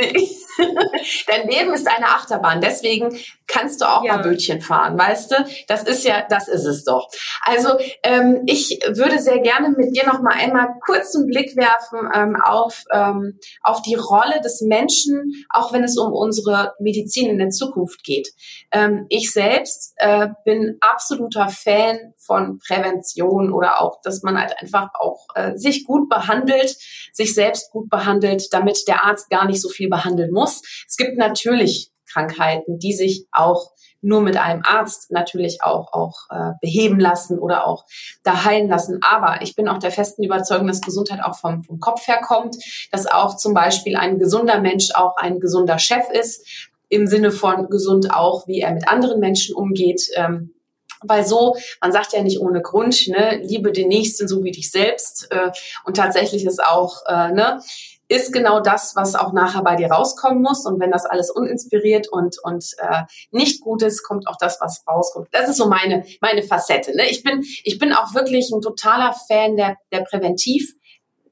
Nee. Dein Leben ist eine Achterbahn, deswegen kannst du auch ja. mal Bötchen fahren, weißt du? Das ist ja, das ist es doch. Also ähm, ich würde sehr gerne mit dir noch mal einmal kurz einen Blick werfen ähm, auf ähm, auf die Rolle des Menschen, auch wenn es um unsere Medizin in der Zukunft geht. Ähm, ich selbst äh, bin absoluter Fan von Prävention oder auch, dass man halt einfach auch äh, sich gut behandelt, sich selbst gut behandelt, damit der Arzt gar nicht so viel behandeln muss. Es gibt natürlich Krankheiten, die sich auch nur mit einem Arzt natürlich auch, auch äh, beheben lassen oder auch da heilen lassen. Aber ich bin auch der festen Überzeugung, dass Gesundheit auch vom, vom Kopf her kommt, dass auch zum Beispiel ein gesunder Mensch auch ein gesunder Chef ist, im Sinne von gesund auch, wie er mit anderen Menschen umgeht. Ähm, weil so, man sagt ja nicht ohne Grund, ne, liebe den Nächsten so wie dich selbst. Äh, und tatsächlich ist auch, äh, ne, ist genau das, was auch nachher bei dir rauskommen muss. Und wenn das alles uninspiriert und, und äh, nicht gut ist, kommt auch das, was rauskommt. Das ist so meine, meine Facette. Ne? Ich, bin, ich bin auch wirklich ein totaler Fan der, der Präventiv.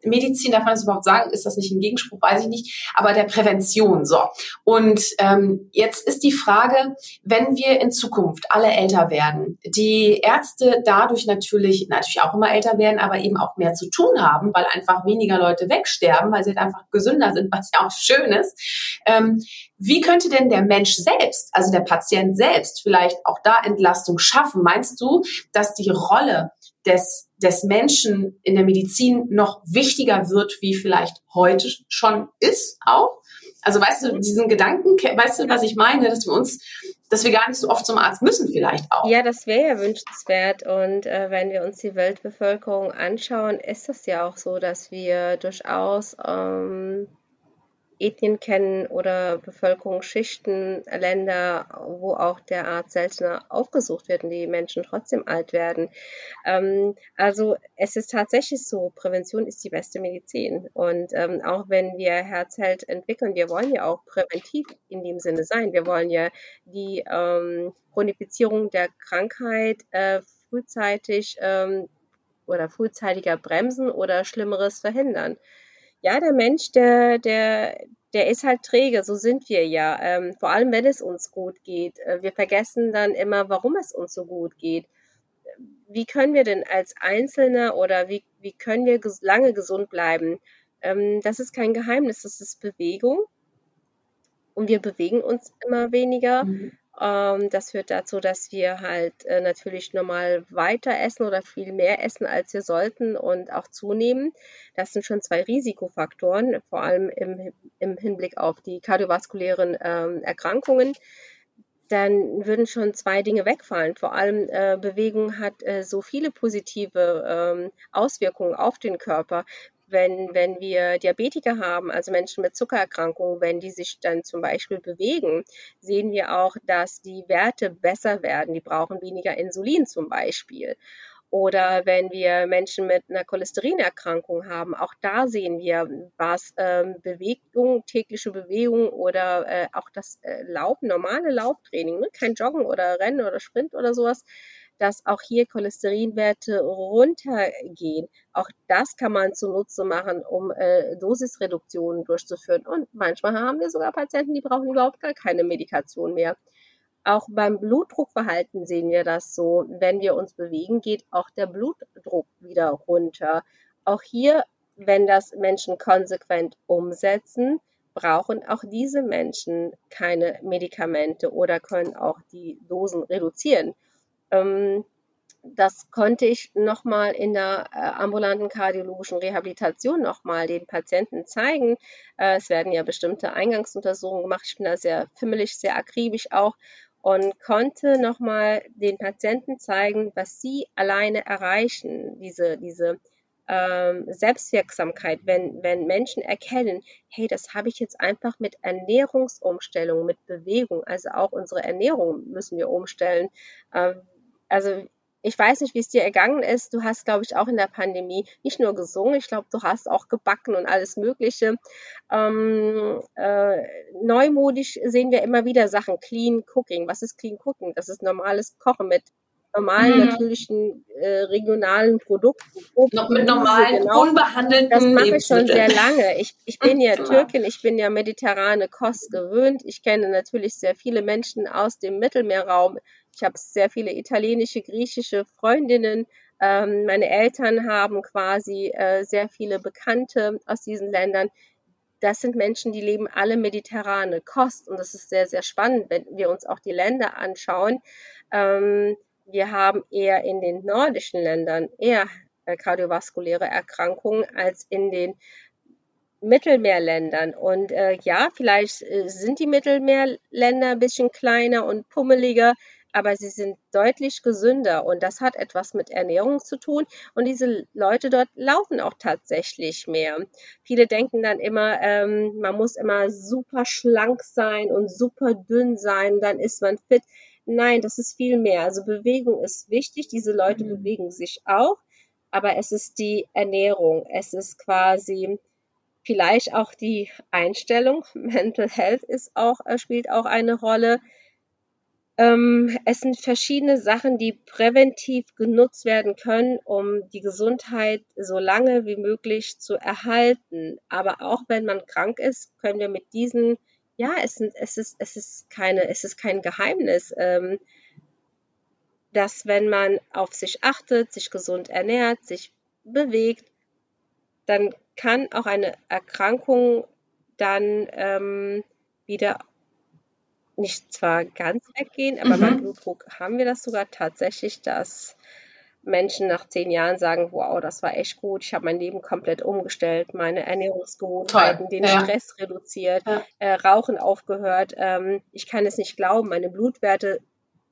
Medizin, darf man das überhaupt sagen? Ist das nicht ein Gegenspruch? Weiß ich nicht. Aber der Prävention, so. Und ähm, jetzt ist die Frage, wenn wir in Zukunft alle älter werden, die Ärzte dadurch natürlich, natürlich auch immer älter werden, aber eben auch mehr zu tun haben, weil einfach weniger Leute wegsterben, weil sie halt einfach gesünder sind, was ja auch schön ist. Ähm, wie könnte denn der Mensch selbst, also der Patient selbst, vielleicht auch da Entlastung schaffen? Meinst du, dass die Rolle des, des Menschen in der Medizin noch wichtiger wird, wie vielleicht heute schon ist auch. Also weißt du, diesen Gedanken, weißt du, was ich meine, dass wir uns, dass wir gar nicht so oft zum Arzt müssen vielleicht auch. Ja, das wäre ja wünschenswert. Und äh, wenn wir uns die Weltbevölkerung anschauen, ist das ja auch so, dass wir durchaus ähm, Ethnien kennen oder Bevölkerungsschichten, Länder, wo auch der Arzt seltener aufgesucht wird und die Menschen trotzdem alt werden. Ähm, also es ist tatsächlich so, Prävention ist die beste Medizin. Und ähm, auch wenn wir Herzheld entwickeln, wir wollen ja auch präventiv in dem Sinne sein. Wir wollen ja die ähm, Chronifizierung der Krankheit äh, frühzeitig ähm, oder frühzeitiger bremsen oder Schlimmeres verhindern ja, der Mensch, der, der, der ist halt träge, so sind wir ja. Ähm, vor allem, wenn es uns gut geht. Äh, wir vergessen dann immer, warum es uns so gut geht. Wie können wir denn als Einzelne oder wie, wie können wir ges lange gesund bleiben? Ähm, das ist kein Geheimnis, das ist Bewegung. Und wir bewegen uns immer weniger. Mhm. Ähm, das führt dazu, dass wir halt äh, natürlich normal weiter essen oder viel mehr essen, als wir sollten und auch zunehmen. Das sind schon zwei Risikofaktoren, vor allem im, im Hinblick auf die kardiovaskulären ähm, Erkrankungen dann würden schon zwei Dinge wegfallen. Vor allem äh, Bewegung hat äh, so viele positive ähm, Auswirkungen auf den Körper wenn, wenn wir Diabetiker haben, also Menschen mit Zuckererkrankungen, wenn die sich dann zum Beispiel bewegen, sehen wir auch, dass die Werte besser werden. Die brauchen weniger Insulin zum Beispiel. Oder wenn wir Menschen mit einer Cholesterinerkrankung haben, auch da sehen wir, was ähm, Bewegung, tägliche Bewegung oder äh, auch das äh, Lauf, normale Lauftraining, ne? kein Joggen oder Rennen oder Sprint oder sowas, dass auch hier Cholesterinwerte runtergehen. Auch das kann man zunutze machen, um äh, Dosisreduktionen durchzuführen. Und manchmal haben wir sogar Patienten, die brauchen überhaupt gar keine Medikation mehr. Auch beim Blutdruckverhalten sehen wir das so. Wenn wir uns bewegen, geht auch der Blutdruck wieder runter. Auch hier, wenn das Menschen konsequent umsetzen, brauchen auch diese Menschen keine Medikamente oder können auch die Dosen reduzieren. Ähm, das konnte ich nochmal in der äh, ambulanten kardiologischen Rehabilitation nochmal den Patienten zeigen. Äh, es werden ja bestimmte Eingangsuntersuchungen gemacht. Ich bin da sehr fimmelig, sehr akribisch auch und konnte nochmal den Patienten zeigen, was sie alleine erreichen, diese, diese ähm, Selbstwirksamkeit, wenn, wenn Menschen erkennen, hey, das habe ich jetzt einfach mit Ernährungsumstellung, mit Bewegung, also auch unsere Ernährung müssen wir umstellen. Ähm, also ich weiß nicht, wie es dir ergangen ist. Du hast, glaube ich, auch in der Pandemie nicht nur gesungen, ich glaube, du hast auch gebacken und alles Mögliche. Ähm, äh, neumodisch sehen wir immer wieder Sachen. Clean Cooking. Was ist Clean Cooking? Das ist normales Kochen mit normalen, mhm. natürlichen, äh, regionalen Produkten. Noch mit normalen, genau. unbehandelten Das mache ich schon sehr lange. Ich, ich bin ja Türkin, ich bin ja mediterrane Kost gewöhnt. Ich kenne natürlich sehr viele Menschen aus dem Mittelmeerraum. Ich habe sehr viele italienische, griechische Freundinnen. Ähm, meine Eltern haben quasi äh, sehr viele Bekannte aus diesen Ländern. Das sind Menschen, die leben alle mediterrane Kost. Und das ist sehr, sehr spannend, wenn wir uns auch die Länder anschauen. Ähm, wir haben eher in den nordischen Ländern eher äh, kardiovaskuläre Erkrankungen als in den Mittelmeerländern. Und äh, ja, vielleicht äh, sind die Mittelmeerländer ein bisschen kleiner und pummeliger, aber sie sind deutlich gesünder und das hat etwas mit Ernährung zu tun. Und diese Leute dort laufen auch tatsächlich mehr. Viele denken dann immer, ähm, man muss immer super schlank sein und super dünn sein, dann ist man fit. Nein, das ist viel mehr. Also Bewegung ist wichtig. Diese Leute mhm. bewegen sich auch, aber es ist die Ernährung. Es ist quasi vielleicht auch die Einstellung. Mental Health ist auch, äh, spielt auch eine Rolle. Ähm, es sind verschiedene Sachen, die präventiv genutzt werden können, um die Gesundheit so lange wie möglich zu erhalten. Aber auch wenn man krank ist, können wir mit diesen ja, es, sind, es, ist, es, ist keine, es ist kein Geheimnis, ähm, dass wenn man auf sich achtet, sich gesund ernährt, sich bewegt, dann kann auch eine Erkrankung dann ähm, wieder nicht zwar ganz weggehen, aber mhm. beim Blutdruck haben wir das sogar tatsächlich, dass Menschen nach zehn Jahren sagen, wow, das war echt gut, ich habe mein Leben komplett umgestellt, meine Ernährungsgewohnheiten, Toll. den ja. Stress reduziert, ja. äh, Rauchen aufgehört. Ähm, ich kann es nicht glauben, meine Blutwerte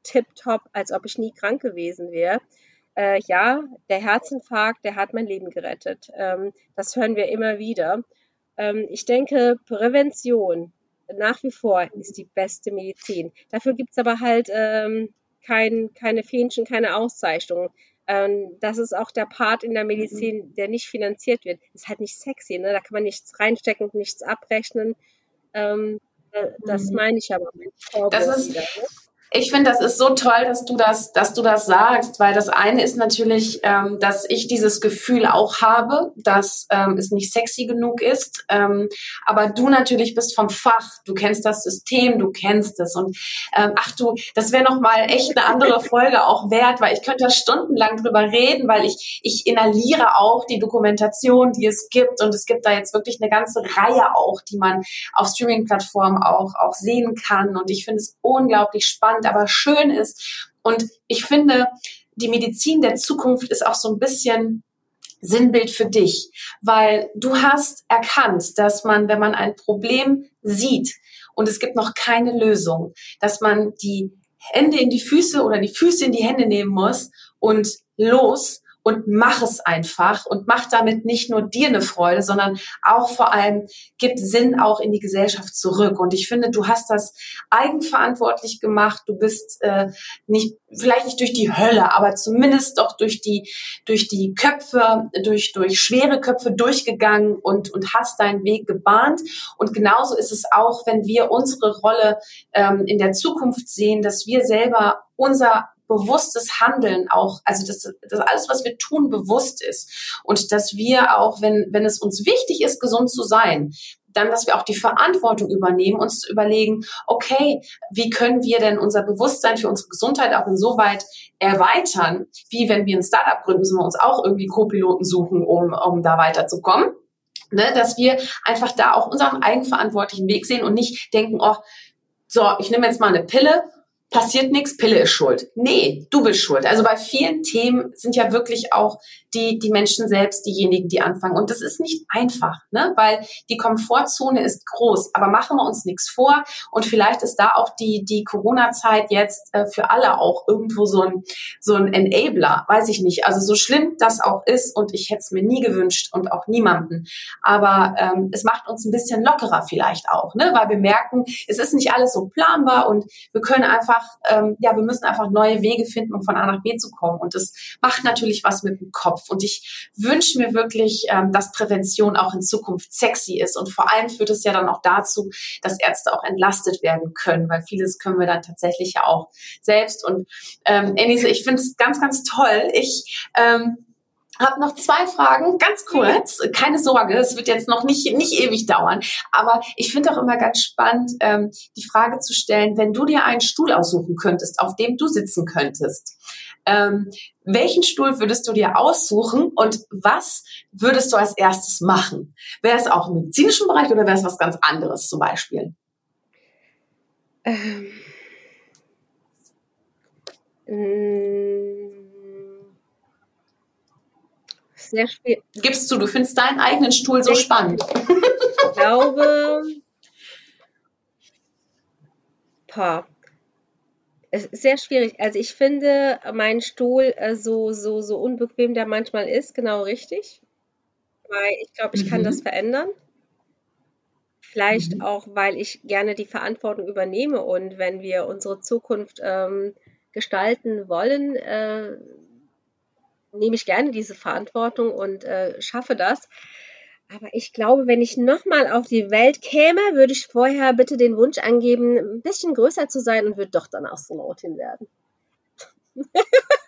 tipptopp, als ob ich nie krank gewesen wäre. Äh, ja, der Herzinfarkt, der hat mein Leben gerettet. Ähm, das hören wir immer wieder. Ähm, ich denke, Prävention nach wie vor ist die beste Medizin. Dafür gibt es aber halt ähm, kein, keine Fähnchen, keine Auszeichnungen. Ähm, das ist auch der Part in der mhm. Medizin, der nicht finanziert wird. Ist halt nicht sexy, ne? Da kann man nichts reinstecken, nichts abrechnen. Ähm, äh, das mhm. meine ich aber. Das ist, wieder, ne? Ich finde, das ist so toll, dass du das, dass du das sagst, weil das eine ist natürlich, ähm, dass ich dieses Gefühl auch habe, dass ähm, es nicht sexy genug ist, ähm, aber du natürlich bist vom Fach, du kennst das System, du kennst es. Und ähm, ach du, das wäre noch mal echt eine andere Folge auch wert, weil ich könnte da stundenlang drüber reden, weil ich ich inhaliere auch die Dokumentation, die es gibt. Und es gibt da jetzt wirklich eine ganze Reihe auch, die man auf Streaming-Plattformen auch auch sehen kann. Und ich finde es unglaublich spannend spannend, aber schön ist. Und ich finde, die Medizin der Zukunft ist auch so ein bisschen Sinnbild für dich, weil du hast erkannt, dass man, wenn man ein Problem sieht und es gibt noch keine Lösung, dass man die Hände in die Füße oder die Füße in die Hände nehmen muss und los und mach es einfach und mach damit nicht nur dir eine Freude, sondern auch vor allem gibt Sinn auch in die Gesellschaft zurück. Und ich finde, du hast das eigenverantwortlich gemacht. Du bist äh, nicht vielleicht nicht durch die Hölle, aber zumindest doch durch die durch die Köpfe, durch durch schwere Köpfe durchgegangen und und hast deinen Weg gebahnt. Und genauso ist es auch, wenn wir unsere Rolle ähm, in der Zukunft sehen, dass wir selber unser bewusstes Handeln auch, also dass, dass alles, was wir tun, bewusst ist und dass wir auch, wenn, wenn es uns wichtig ist, gesund zu sein, dann, dass wir auch die Verantwortung übernehmen, uns zu überlegen, okay, wie können wir denn unser Bewusstsein für unsere Gesundheit auch insoweit erweitern, wie wenn wir ein Startup gründen, müssen wir uns auch irgendwie Co-Piloten suchen, um, um da weiterzukommen. Ne, dass wir einfach da auch unseren eigenverantwortlichen Weg sehen und nicht denken, oh, so, ich nehme jetzt mal eine Pille passiert nichts, Pille ist schuld. Nee, du bist schuld. Also bei vielen Themen sind ja wirklich auch die, die Menschen selbst diejenigen, die anfangen. Und das ist nicht einfach, ne? weil die Komfortzone ist groß. Aber machen wir uns nichts vor. Und vielleicht ist da auch die, die Corona-Zeit jetzt äh, für alle auch irgendwo so ein, so ein Enabler. Weiß ich nicht. Also so schlimm das auch ist und ich hätte es mir nie gewünscht und auch niemanden. Aber ähm, es macht uns ein bisschen lockerer vielleicht auch, ne? weil wir merken, es ist nicht alles so planbar und wir können einfach ähm, ja, wir müssen einfach neue Wege finden, um von A nach B zu kommen. Und das macht natürlich was mit dem Kopf. Und ich wünsche mir wirklich, ähm, dass Prävention auch in Zukunft sexy ist. Und vor allem führt es ja dann auch dazu, dass Ärzte auch entlastet werden können, weil vieles können wir dann tatsächlich ja auch selbst. Und ähm, Enise, ich finde es ganz, ganz toll. Ich ähm, habe noch zwei Fragen, ganz kurz. Keine Sorge, es wird jetzt noch nicht, nicht ewig dauern. Aber ich finde auch immer ganz spannend, ähm, die Frage zu stellen, wenn du dir einen Stuhl aussuchen könntest, auf dem du sitzen könntest, ähm, welchen Stuhl würdest du dir aussuchen und was würdest du als erstes machen? Wäre es auch im medizinischen Bereich oder wäre es was ganz anderes zum Beispiel? Ähm. Sehr schwer. Gibst du, du findest deinen eigenen Stuhl so ich spannend. Ich glaube, boah, es ist sehr schwierig. Also ich finde meinen Stuhl äh, so, so, so unbequem der manchmal ist, genau richtig. Weil ich glaube, ich mhm. kann das verändern. Vielleicht mhm. auch, weil ich gerne die Verantwortung übernehme und wenn wir unsere Zukunft ähm, gestalten wollen, äh, nehme ich gerne diese Verantwortung und äh, schaffe das. Aber ich glaube, wenn ich nochmal auf die Welt käme, würde ich vorher bitte den Wunsch angeben, ein bisschen größer zu sein und würde doch dann Astronautin werden.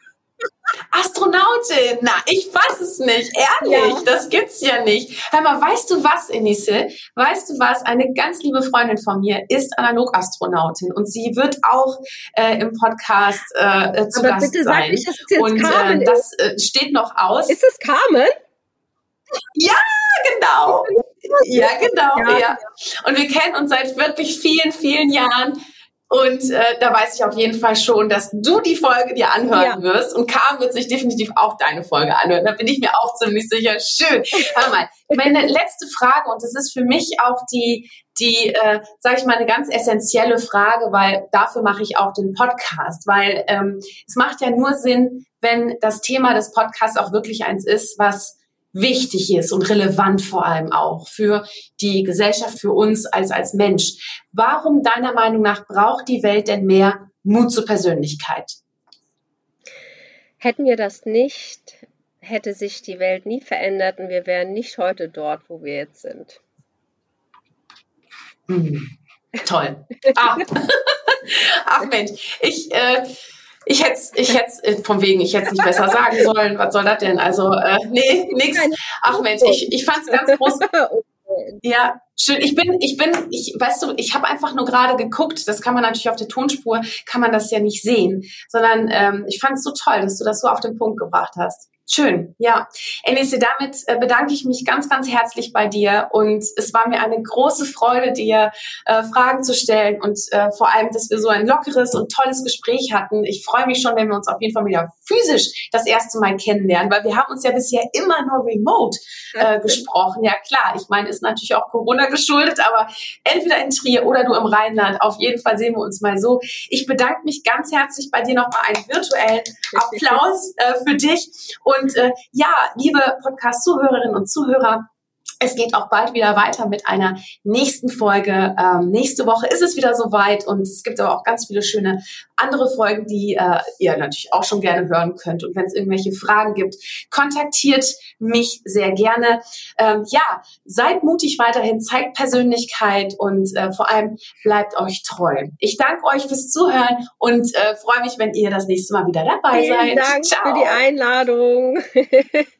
Astronautin, na, ich weiß es nicht, ehrlich, ja. das gibt's ja nicht. Hör mal, weißt du was, Enisse? Weißt du was? Eine ganz liebe Freundin von mir ist Analogastronautin und sie wird auch äh, im Podcast äh, zu Aber Gast bitte sein. Sag nicht, dass jetzt und Carmen äh, das äh, steht noch aus. Ist es Carmen? Ja, genau. Ja, genau, ja. ja. Und wir kennen uns seit wirklich vielen, vielen Jahren. Und äh, da weiß ich auf jeden Fall schon, dass du die Folge dir anhören ja. wirst. Und Carmen wird sich definitiv auch deine Folge anhören. Da bin ich mir auch ziemlich sicher. Schön. Hör mal, meine letzte Frage, und das ist für mich auch die, die, äh, sage ich mal, eine ganz essentielle Frage, weil dafür mache ich auch den Podcast. Weil ähm, es macht ja nur Sinn, wenn das Thema des Podcasts auch wirklich eins ist, was wichtig ist und relevant vor allem auch für die Gesellschaft, für uns als, als Mensch. Warum deiner Meinung nach braucht die Welt denn mehr Mut zur Persönlichkeit? Hätten wir das nicht, hätte sich die Welt nie verändert und wir wären nicht heute dort, wo wir jetzt sind. Hm. Toll. Ach. Ach Mensch, ich, äh, ich hätte ich hätte äh, vom wegen, ich hätte es nicht besser sagen sollen. Was soll das denn? Also, äh, nee, nix. Ach Mensch, ich, ich fand es ganz groß. Ja, schön. Ich bin, ich bin, ich, weißt du, ich habe einfach nur gerade geguckt. Das kann man natürlich auf der Tonspur, kann man das ja nicht sehen, sondern ähm, ich fand es so toll, dass du das so auf den Punkt gebracht hast. Schön, ja. Enise, damit äh, bedanke ich mich ganz, ganz herzlich bei dir und es war mir eine große Freude, dir äh, Fragen zu stellen und äh, vor allem, dass wir so ein lockeres und tolles Gespräch hatten. Ich freue mich schon, wenn wir uns auf jeden Fall wieder physisch das erste Mal kennenlernen, weil wir haben uns ja bisher immer nur remote äh, gesprochen. Ja klar, ich meine, ist natürlich auch Corona geschuldet, aber entweder in Trier oder du im Rheinland. Auf jeden Fall sehen wir uns mal so. Ich bedanke mich ganz herzlich bei dir nochmal einen virtuellen Applaus äh, für dich. Und äh, ja, liebe Podcast-Zuhörerinnen und Zuhörer, es geht auch bald wieder weiter mit einer nächsten Folge. Ähm, nächste Woche ist es wieder soweit und es gibt aber auch ganz viele schöne andere Folgen, die äh, ihr natürlich auch schon gerne hören könnt. Und wenn es irgendwelche Fragen gibt, kontaktiert mich sehr gerne. Ähm, ja, seid mutig weiterhin, zeigt Persönlichkeit und äh, vor allem bleibt euch treu. Ich danke euch fürs Zuhören und äh, freue mich, wenn ihr das nächste Mal wieder dabei Vielen seid. Vielen Dank Ciao. für die Einladung.